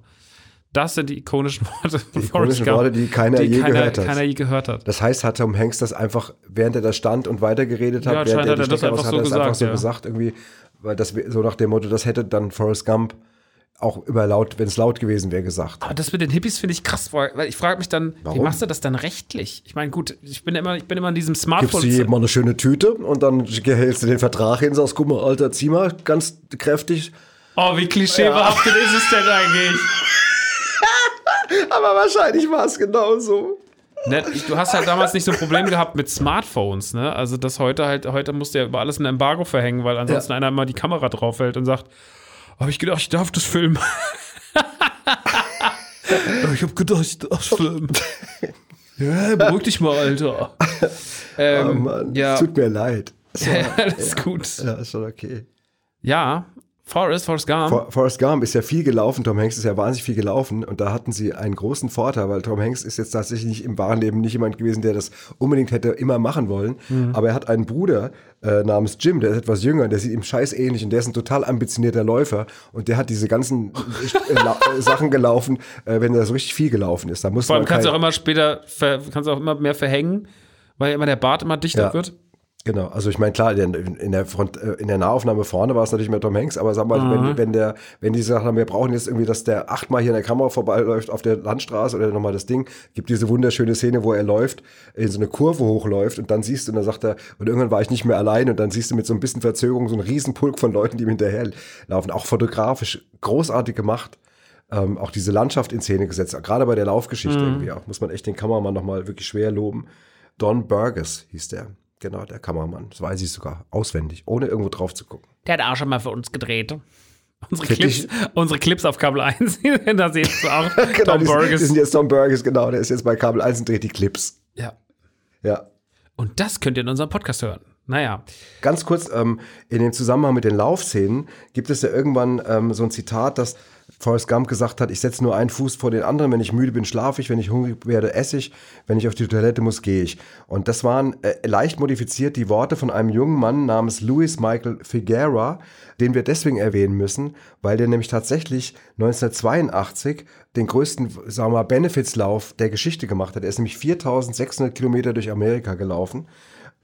Das sind die ikonischen Worte von Die Forrest ikonischen Gump, Worte, die keiner je keiner, gehört hat. keiner je gehört hat. Das heißt, hat Tom Hanks das einfach, während er da stand und weitergeredet hat, Ja, während hat die er das einfach raus- so hat er es einfach gesagt, so ja. gesagt irgendwie, weil das so nach dem Motto, das hätte dann Forrest Gump auch über laut, wenn es laut gewesen wäre, gesagt. Aber das mit den Hippies finde ich krass, weil ich frage mich dann, wie Warum? machst du das dann rechtlich? Ich meine, gut, ich bin immer, ich bin immer in diesem Gibst Smartphone. du jedem mal eine schöne Tüte und dann hältst du den Vertrag hin, sagst, guck mal, Alter, zieh mal ganz kräftig. Oh, wie klischeebehaftet ist es denn eigentlich? Aber wahrscheinlich war es genauso. Ne, du hast halt damals nicht so ein Problem gehabt mit Smartphones, ne? Also das heute halt, heute musst du ja über alles ein Embargo verhängen, weil ansonsten einer immer die Kamera draufhält und sagt, habe ich gedacht, ich darf das filmen. ich habe gedacht, ich darf filmen. ja, beruhig dich mal, Alter. Ähm, Oh Mann, ja, es tut mir leid. ja, alles gut. Ja, ist schon okay. Ja, Forrest, Forrest Gump. For Forrest Gump ist ja viel gelaufen, Tom Hanks ist ja wahnsinnig viel gelaufen und da hatten sie einen großen Vorteil, weil Tom Hanks ist jetzt tatsächlich nicht im wahren Leben nicht jemand gewesen, der das unbedingt hätte immer machen wollen, aber er hat einen Bruder äh, namens Jim, der ist etwas jünger, der sieht ihm scheiß ähnlich und der ist ein total ambitionierter Läufer und der hat diese ganzen äh, äh, Sachen gelaufen, äh, wenn er so richtig viel gelaufen ist. Da muss Vor allem kannst du auch immer später, kannst du auch immer mehr verhängen, weil immer der Bart immer dichter Ja. wird. Genau, also ich meine, klar, in, der Front, äh, in der Nahaufnahme vorne war es natürlich mehr Tom Hanks, aber sag mal, Mhm. wenn, wenn der, wenn die gesagt haben, wir brauchen jetzt irgendwie, dass der achtmal hier in der Kamera vorbeiläuft auf der Landstraße oder nochmal das Ding, gibt diese wunderschöne Szene, wo er läuft, in so eine Kurve hochläuft und dann siehst du, und dann sagt er, und irgendwann war ich nicht mehr allein und dann siehst du mit so ein bisschen Verzögerung so einen riesen Pulk von Leuten, die ihm hinterherlaufen, auch fotografisch großartig gemacht. Ähm, auch diese Landschaft in Szene gesetzt, gerade bei der Laufgeschichte Mhm. irgendwie auch, muss man echt den Kameramann nochmal wirklich schwer loben. Don Burgess hieß der. Genau, der Kameramann. Das weiß ich sogar auswendig, ohne irgendwo drauf zu gucken. Der hat auch schon mal für uns gedreht. Unsere? Clips, unsere Clips auf Kabel 1, da siehst du auch Tom Genau, die, sind- Burgess. die sind jetzt Tom Burgess, genau. Der ist jetzt bei Kabel 1 und dreht die Clips. Ja. Ja. Und das könnt ihr in unserem Podcast hören. Naja. Ganz kurz, ähm, in dem Zusammenhang mit den Laufszenen gibt es ja irgendwann ähm, so ein Zitat, dass Forrest Gump gesagt hat, ich setze nur einen Fuß vor den anderen, wenn ich müde bin, schlafe ich, wenn ich hungrig werde, esse ich, wenn ich auf die Toilette muss, gehe ich. Und das waren äh, leicht modifiziert die Worte von einem jungen Mann namens Louis Michael Figuera, den wir deswegen erwähnen müssen, weil der nämlich tatsächlich 1982 den größten, sagen wir mal, Benefitslauf der Geschichte gemacht hat. Er ist nämlich 4600 Kilometer durch Amerika gelaufen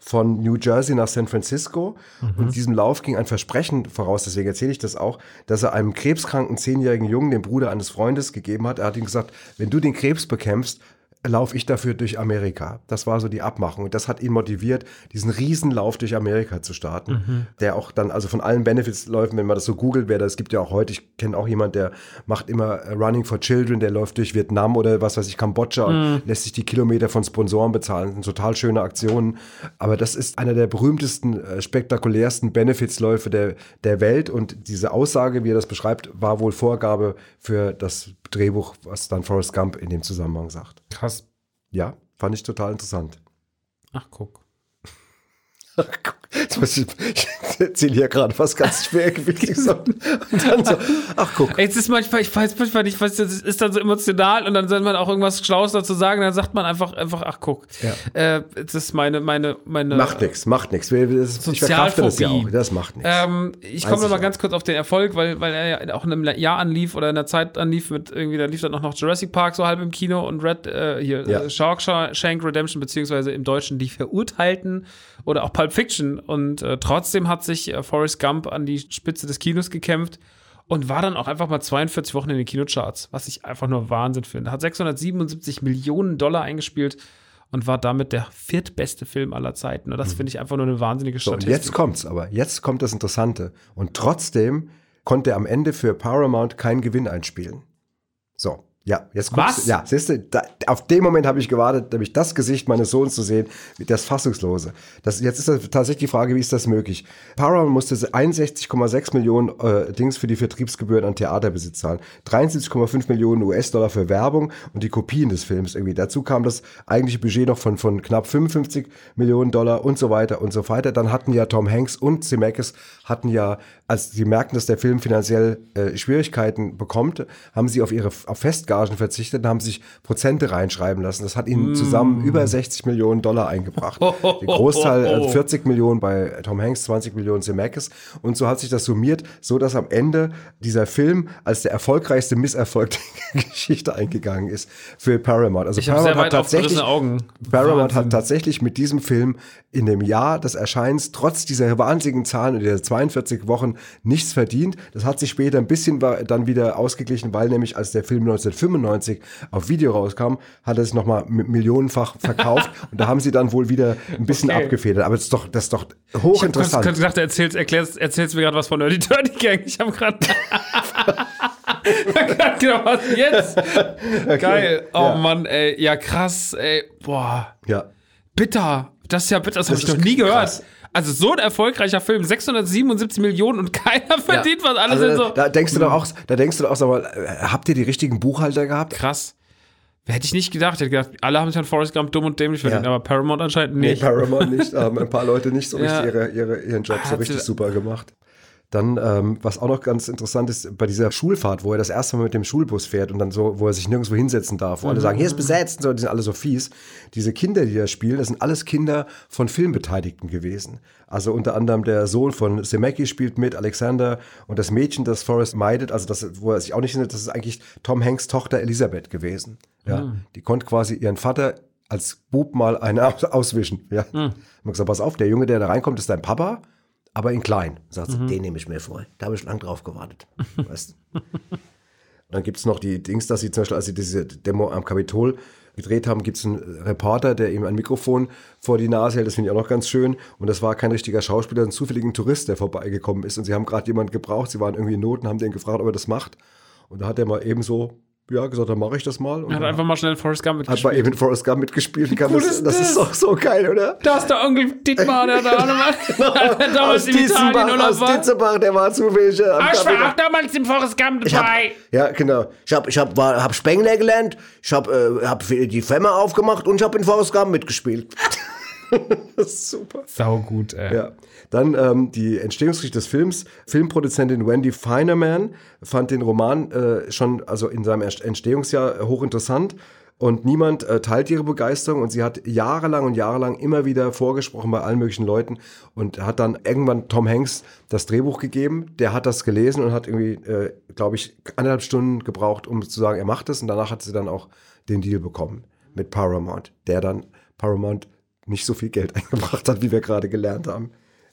von New Jersey nach San Francisco. Und diesem Lauf ging ein Versprechen voraus, deswegen erzähle ich das auch, dass er einem krebskranken zehnjährigen Jungen, dem Bruder eines Freundes, gegeben hat. Er hat ihm gesagt, wenn du den Krebs bekämpfst, laufe ich dafür durch Amerika. Das war so die Abmachung. Und das hat ihn motiviert, diesen Riesenlauf durch Amerika zu starten, der auch dann, also von allen Benefits läuft, wenn man das so googelt, wer das gibt ja auch heute, ich kenne auch jemand, der macht immer äh, Running for Children, der läuft durch Vietnam oder was weiß ich, Kambodscha und lässt sich die Kilometer von Sponsoren bezahlen. Das sind total schöne Aktionen. Aber das ist einer der berühmtesten, äh, spektakulärsten Benefitsläufe der, der Welt. Und diese Aussage, wie er das beschreibt, war wohl Vorgabe für das Drehbuch, was dann Forrest Gump in dem Zusammenhang sagt. Krass. Ja, fand ich total interessant. Ach, guck. Jetzt ich, erzähle hier gerade was ganz Schwergewichtiges und dann so, ach guck. Es ist manchmal, ich weiß manchmal nicht, was das ist dann so emotional und dann soll man auch irgendwas Schlaues dazu sagen, dann sagt man einfach, einfach, ach guck. Ja. Äh, das ist meine, meine, meine. Macht nichts, macht nichts. Ich verkrafte das ja auch. Das macht nichts. Ähm, ich komme noch mal ich ganz kurz auf den Erfolg, weil, weil er ja auch in einem Jahr anlief oder in einer Zeit anlief mit irgendwie, da lief dann auch noch Jurassic Park so halb im Kino und Red, äh, hier, Ja. äh, Shawshank Redemption, beziehungsweise im Deutschen die Verurteilten oder auch Pulp Fiction und äh, trotzdem hat sich äh, Forrest Gump an die Spitze des Kinos gekämpft und war dann auch einfach mal 42 Wochen in den Kinocharts, was ich einfach nur Wahnsinn finde. Hat 677 Millionen Dollar eingespielt und war damit der viertbeste Film aller Zeiten. Und das finde ich einfach nur eine wahnsinnige Mhm. So, und Statistik. jetzt kommt's aber. Jetzt kommt das Interessante. Und trotzdem konnte er am Ende für Paramount keinen Gewinn einspielen. So. Ja, jetzt guckst Was? Ja, siehst du, da, auf den Moment habe ich gewartet, nämlich das Gesicht meines Sohns zu sehen, das Fassungslose. Das, jetzt ist das tatsächlich die Frage, wie ist das möglich? Paramount musste 61,6 Millionen äh, Dings für die Vertriebsgebühren an Theaterbesitz zahlen, 73,5 Millionen US-Dollar für Werbung und die Kopien des Films irgendwie. Dazu kam das eigentliche Budget noch von, von knapp 55 Millionen Dollar und so weiter und so weiter. Dann hatten ja Tom Hanks und Zemeckis hatten ja, als sie merkten, dass der Film finanziell äh, Schwierigkeiten bekommt, haben sie auf ihre auf Festgagen verzichtet und haben sich Prozente reinschreiben lassen. Das hat ihnen zusammen über 60 Millionen Dollar eingebracht. Der Großteil äh, 40 Millionen bei Tom Hanks, 20 Millionen Zemeckis. Und so hat sich das summiert, so dass am Ende dieser Film als der erfolgreichste Misserfolg der Geschichte eingegangen ist für Paramount. Also Ich Paramount hat tatsächlich. Paramount hat tatsächlich mit diesem Film in dem Jahr des Erscheins trotz dieser wahnsinnigen Zahlen und dieser 42 Wochen nichts verdient. Das hat sich später ein bisschen dann wieder ausgeglichen, weil nämlich als der Film 1995 auf Video rauskam, hat er sich nochmal millionenfach verkauft und da haben sie dann wohl wieder ein bisschen Okay. abgefedert. Aber das ist doch, das ist doch Ich habe kurz, hochinteressant. kurz gedacht, du erzählst, erklärst, erzählst mir gerade was von Nerdy Dirty Gang. Ich habe gerade. genau, was jetzt? Geil. Oh Ja. Mann, ey. Ja, krass, ey. Boah. ja. Bitter. Das ist ja bitter. Das habe Das ich noch nie gehört. Also so ein erfolgreicher Film, 677 Millionen und keiner verdient was. Alle Also, so. da denkst du doch auch, da denkst du doch auch, sag mal, äh, habt ihr die richtigen Buchhalter gehabt? krass. Hätte ich nicht gedacht. Ich hätte gedacht, alle haben sich an Forrest Gump dumm und dämlich verdient, Ja. aber Paramount anscheinend Nee, nicht. Paramount nicht, haben ein paar Leute nicht so Ja. richtig ihre, ihre, ihren Job so richtig super gemacht. Dann, ähm, was auch noch ganz interessant ist, bei dieser Schulfahrt, wo er das erste Mal mit dem Schulbus fährt und dann so, wo er sich nirgendwo hinsetzen darf, wo alle sagen, hier ist besetzt und so, die sind alle so fies. Diese Kinder, die da spielen, das sind alles Kinder von Filmbeteiligten gewesen. Also unter anderem der Sohn von Zemecki spielt mit, Alexander, und das Mädchen, das Forrest meidet, also das, wo er sich auch nicht hinsetzt, das ist eigentlich Tom Hanks Tochter Elisabeth gewesen. Ja, die konnte quasi ihren Vater als Bub mal eine aus auswischen. Ja. Mhm. Haben gesagt, pass auf, der Junge, der da reinkommt, ist dein Papa, aber in klein. Sagt sie, den nehme ich mir vor. Da habe ich lang drauf gewartet. weißt dann gibt es noch die Dings, dass sie zum Beispiel, als sie diese Demo am Kapitol gedreht haben, gibt es einen Reporter, der ihm ein Mikrofon vor die Nase hält. Das finde ich auch noch ganz schön. Und das war kein richtiger Schauspieler, ein zufälliger Tourist, der vorbeigekommen ist. Und sie haben gerade jemanden gebraucht. Sie waren irgendwie in Not und haben den gefragt, ob er das macht. Und da hat er mal eben so, ja, gesagt, dann mache ich das mal. Und Er hat einfach mal schnell Forrest Gump hat bei mitgespielt. eben Forrest Gump mitgespielt. Cool das, ist das das? ist doch so geil, oder? Da ist der Onkel Dietmar, der da nochmal damals aus in Italien aus war. Dietzenbach, der war zufällig. äh, Ah, ich war auch damals im Forrest Gump Ich hab, dabei. ja, genau. Ich habe ich hab, war- hab Spengler gelernt, ich habe äh, hab die Firma aufgemacht und ich habe in Forrest Gump mitgespielt. das ist super. Sau gut, ey. Ja. Dann ähm, die Entstehungsgeschichte des Films. Filmproduzentin Wendy Feinerman fand den Roman äh, schon also in seinem Entstehungsjahr äh, hochinteressant. Und niemand äh, teilt ihre Begeisterung und sie hat jahrelang und jahrelang immer wieder vorgesprochen bei allen möglichen Leuten und hat dann irgendwann Tom Hanks das Drehbuch gegeben. Der hat das gelesen und hat irgendwie, äh, glaube ich, anderthalb Stunden gebraucht, um zu sagen, er macht es. Und danach hat sie dann auch den Deal bekommen mit Paramount, der dann Paramount nicht so viel Geld eingebracht hat, wie wir gerade gelernt haben.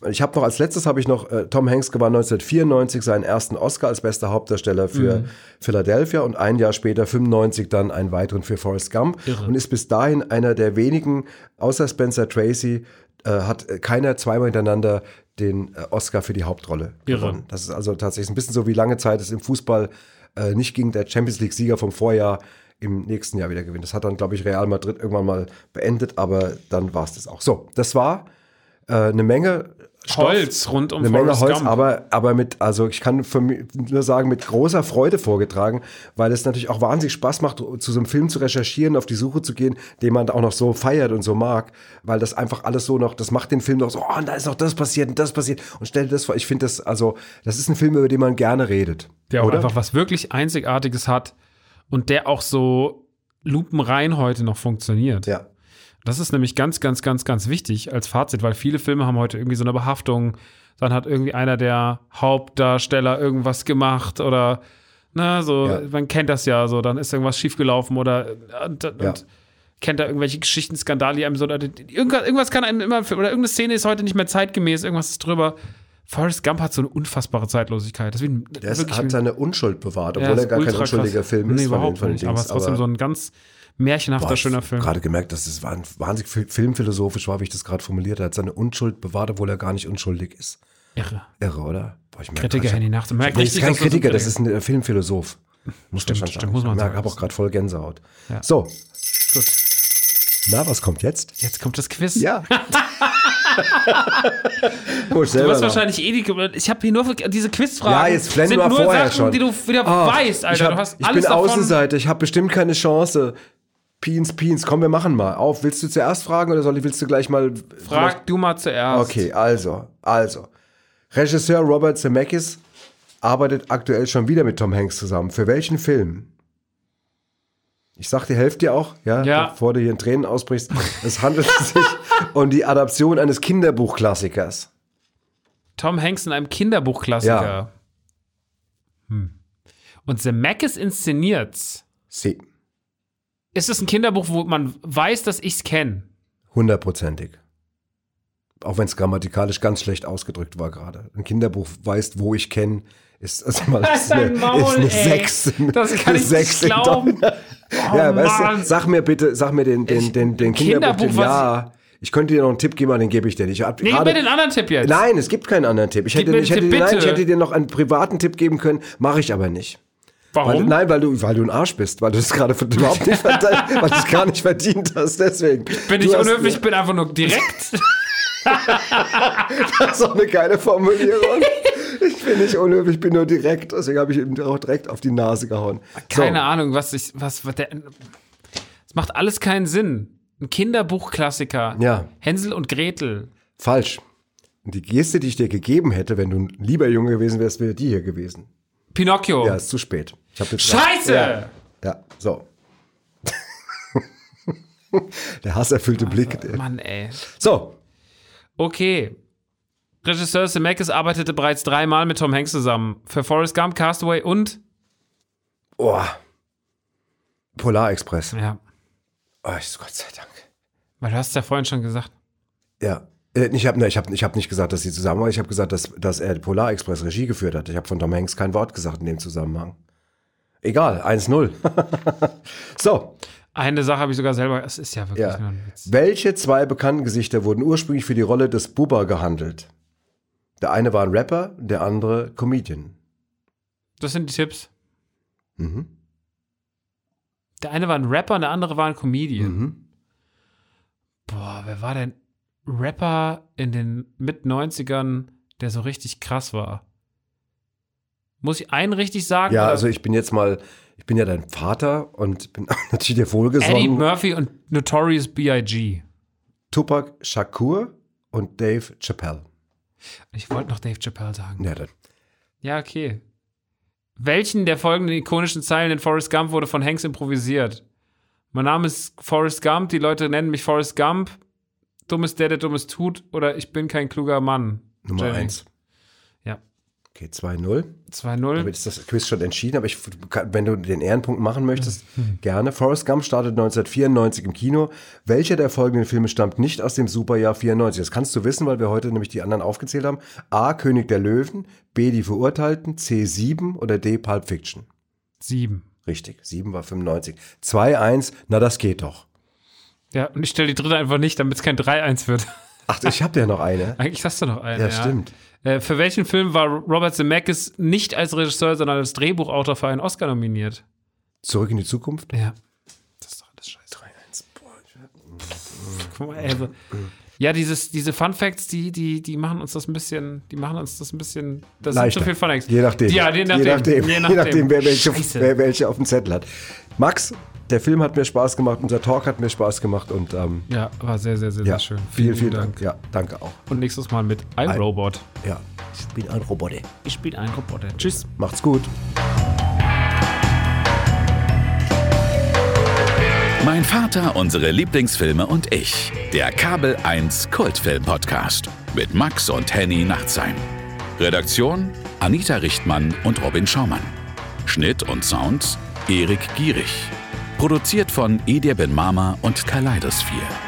Ich habe noch als letztes habe ich noch äh, Tom Hanks gewann 1994 seinen ersten Oscar als bester Hauptdarsteller für Philadelphia und ein Jahr später 95 dann einen weiteren für Forrest Gump und ist bis dahin einer der wenigen außer Spencer Tracy äh, hat keiner zweimal hintereinander den äh, Oscar für die Hauptrolle Irre. gewonnen. Das ist also tatsächlich ein bisschen so wie lange Zeit es im Fußball äh, nicht ging, der Champions League Sieger vom Vorjahr im nächsten Jahr wieder gewinnt. Das hat dann glaube ich Real Madrid irgendwann mal beendet, aber dann war es das auch. So, das war äh, eine Menge Stoff, Holz rund um eine Menge Holz, Gump. aber, aber mit, also ich kann für mich nur sagen, mit großer Freude vorgetragen, weil es natürlich auch wahnsinnig Spaß macht, zu so einem Film zu recherchieren, auf die Suche zu gehen, den man auch noch so feiert und so mag, weil das einfach alles so noch, das macht den Film noch so, oh, und da ist noch das passiert und das passiert und stell dir das vor, ich finde das, also, das ist ein Film, über den man gerne redet. der auch oder? einfach was wirklich Einzigartiges hat und der auch so lupenrein heute noch funktioniert. Ja. Das ist nämlich ganz, ganz, ganz, ganz wichtig als Fazit, weil viele Filme haben heute irgendwie so eine Behaftung. Dann hat irgendwie einer der Hauptdarsteller irgendwas gemacht oder, na, so, Ja. man kennt das ja, so, dann ist irgendwas schiefgelaufen oder und, und Ja. kennt da irgendwelche Geschichten, Skandale, die einem so, irgendwas, irgendwas kann einem immer, oder irgendeine Szene ist heute nicht mehr zeitgemäß, irgendwas ist drüber. Forrest Gump hat so eine unfassbare Zeitlosigkeit. Das ist, wirklich hat seine Unschuld bewahrt, ja, obwohl ist er gar kein unschuldiger krass. Film ist Nee, überhaupt nicht. Aber es ist trotzdem so ein ganz märchenhafter, Boah, schöner ich Film. habe gerade gemerkt, dass es wahnsinnig fil- filmphilosophisch war, wie ich das gerade formuliert. Er hat seine Unschuld bewahrt, obwohl er gar nicht unschuldig ist. Irre. Irre, oder? Boah, ich merke Kritiker Handy Nacht. Merkt Nee, das ist richtig, kein Kritiker, das ist ein äh, Filmphilosoph. Muss Stimmt, stimmt, sagen. muss man ich sagen. habe auch gerade voll Gänsehaut. Ja. So, Gut. Na, was kommt jetzt? Jetzt kommt das Quiz. Ja. Du noch. wahrscheinlich eh die, ich habe hier nur diese Quizfragen. Ja, jetzt sind wir nur vorher Sachen, schon. die du wieder Ah, weißt, Alter. ich hab, du hast ich alles bin davon. Außenseiter, ich habe bestimmt keine Chance. Peens, Peens, komm, wir machen mal. Auf, willst du zuerst fragen oder soll ich, willst du gleich mal. Frag du mal zuerst. Okay, also, also. Regisseur Robert Zemeckis arbeitet aktuell schon wieder mit Tom Hanks zusammen. Für welchen Film? Ich sag die Hälfte dir auch, ja, Ja. bevor du hier in Tränen ausbrichst. Es handelt sich um die Adaption eines Kinderbuchklassikers. Tom Hanks in einem Kinderbuchklassiker. Ja. Hm. Und Zemeckis inszeniert's. Sie. Ist es ein Kinderbuch, wo man weiß, dass ich's kenne? Hundertprozentig. Auch wenn es grammatikalisch ganz schlecht ausgedrückt war gerade. Ein Kinderbuch weißt, wo ich kenne, ist, also mal, ist eine, Maul, ist eine ey. Sechs. Das kann ich Sechs nicht in glauben. Oh, ja, weißt Mann. du, sag mir bitte, sag mir den, den, den, den Kinderbuch, Kinderbuch. ja, ich könnte dir noch einen Tipp geben, aber den gebe ich dir nicht. Ich hab Nee, gib gerade- mir den anderen Tipp jetzt. Nein, es gibt keinen anderen Tipp. Ich hätte, ich, hätte, nein, ich hätte dir noch einen privaten Tipp geben können, mache ich aber nicht. Weil, Warum? nein, weil du, weil du ein Arsch bist, weil du das gerade überhaupt nicht verdient, weil du es gar nicht verdient hast, deswegen. bin ich unhöflich, ich bin einfach nur direkt. Das ist auch eine geile Formulierung. Ich bin nicht unhöflich, ich bin nur direkt. Deswegen habe ich ihm auch direkt auf die Nase gehauen. Keine so. Ahnung, was ich, was, was der. Es macht alles keinen Sinn. Ein Kinderbuchklassiker. Ja. Hänsel und Gretel. Falsch. Und die Geste, die ich dir gegeben hätte, wenn du ein lieber Junge gewesen wärst, wäre die hier gewesen. Pinocchio. Ja, ist zu spät. Scheiße! Ja, ja so. Der hasserfüllte Blick. Mann, ey. So, Okay. Regisseur Zemeckis arbeitete bereits dreimal mit Tom Hanks zusammen. Für Forrest Gump, Castaway und. oh. Polar Express. Ja. Oh, ich, Gott sei Dank. Weil du hast es ja vorhin schon gesagt. Ja. Äh, Ich habe ich hab, ich hab nicht gesagt, dass sie zusammen waren. Ich habe gesagt, dass, dass er Polar Express Regie geführt hat. Ich habe von Tom Hanks kein Wort gesagt in dem Zusammenhang. Egal, 1-0. so, Eine Sache habe ich sogar selber. Es ist ja wirklich ja. nur ein Witz. Welche zwei bekannten Gesichter wurden ursprünglich für die Rolle des Bubba gehandelt? Der eine war ein Rapper, der andere Comedian. Das sind die Tipps. Mhm. Der eine war ein Rapper und der andere war ein Comedian. Mhm. Boah, wer war denn Rapper in den Mit-90ern, der so richtig krass war? Muss ich einen richtig sagen? Ja, oder? also ich bin jetzt mal, ich bin ja dein Vater und bin natürlich dir Eddie wohlgesonnen. Murphy und Notorious B.I.G. Tupac Shakur und Dave Chappelle. Ich wollte noch Dave Chappelle sagen. Ja, dann. Ja, okay. Welchen der folgenden ikonischen Zeilen in Forrest Gump wurde von Hanks improvisiert? Mein Name ist Forrest Gump, die Leute nennen mich Forrest Gump. Dumm ist der, der Dummes tut, oder ich bin kein kluger Mann. Nummer Jenny. eins. Ja. Okay, 2-0. 2-0. Damit ist das Quiz schon entschieden, aber ich, wenn du den Ehrenpunkt machen möchtest, gerne. Forrest Gump startet 1994 im Kino. Welcher der folgenden Filme stammt nicht aus dem Superjahr 94? Das kannst du wissen, weil wir heute nämlich die anderen aufgezählt haben. A. König der Löwen, B. Die Verurteilten, C. 7 oder D. Pulp Fiction. Sieben. Richtig, 7 war 95. 2-1, na das geht doch. Ja, und ich stelle die dritte einfach nicht, damit es kein 3-1 wird. Ach, ich habe ja noch eine. Eigentlich hast du noch eine. Ja, stimmt. Äh, für welchen Film war Robert Zemeckis nicht als Regisseur, sondern als Drehbuchautor für einen Oscar nominiert? Zurück in die Zukunft. Ja. Das ist doch alles scheiße. 3-1. Guck mal, ey, so. Ja, dieses, diese Fun Facts, die, die, die machen uns das ein bisschen, die machen uns das ein bisschen, das Leichter. sind zu viel Fun Facts. Je nachdem. Ja, je nachdem. Je nachdem, je nachdem wer, welche, wer welche auf dem Zettel hat. Max, der Film hat mir Spaß gemacht, unser Talk hat mir Spaß gemacht und ähm, Ja, war sehr, sehr, sehr, ja, sehr schön. vielen, vielen Dank. Ja, danke auch. Und nächstes Mal mit iRobot. Ja, ich bin ein Roboter. Ich bin ein Roboter. Tschüss. Macht's gut. Mein Vater, unsere Lieblingsfilme und ich. Der Kabel 1 Kultfilm Podcast mit Max und Henny Nachtsheim. Redaktion Anita Richtmann und Robin Schaumann. Schnitt und Sounds Erik Gierig. Produziert von Edir Ben Mama und Kaleidosphere.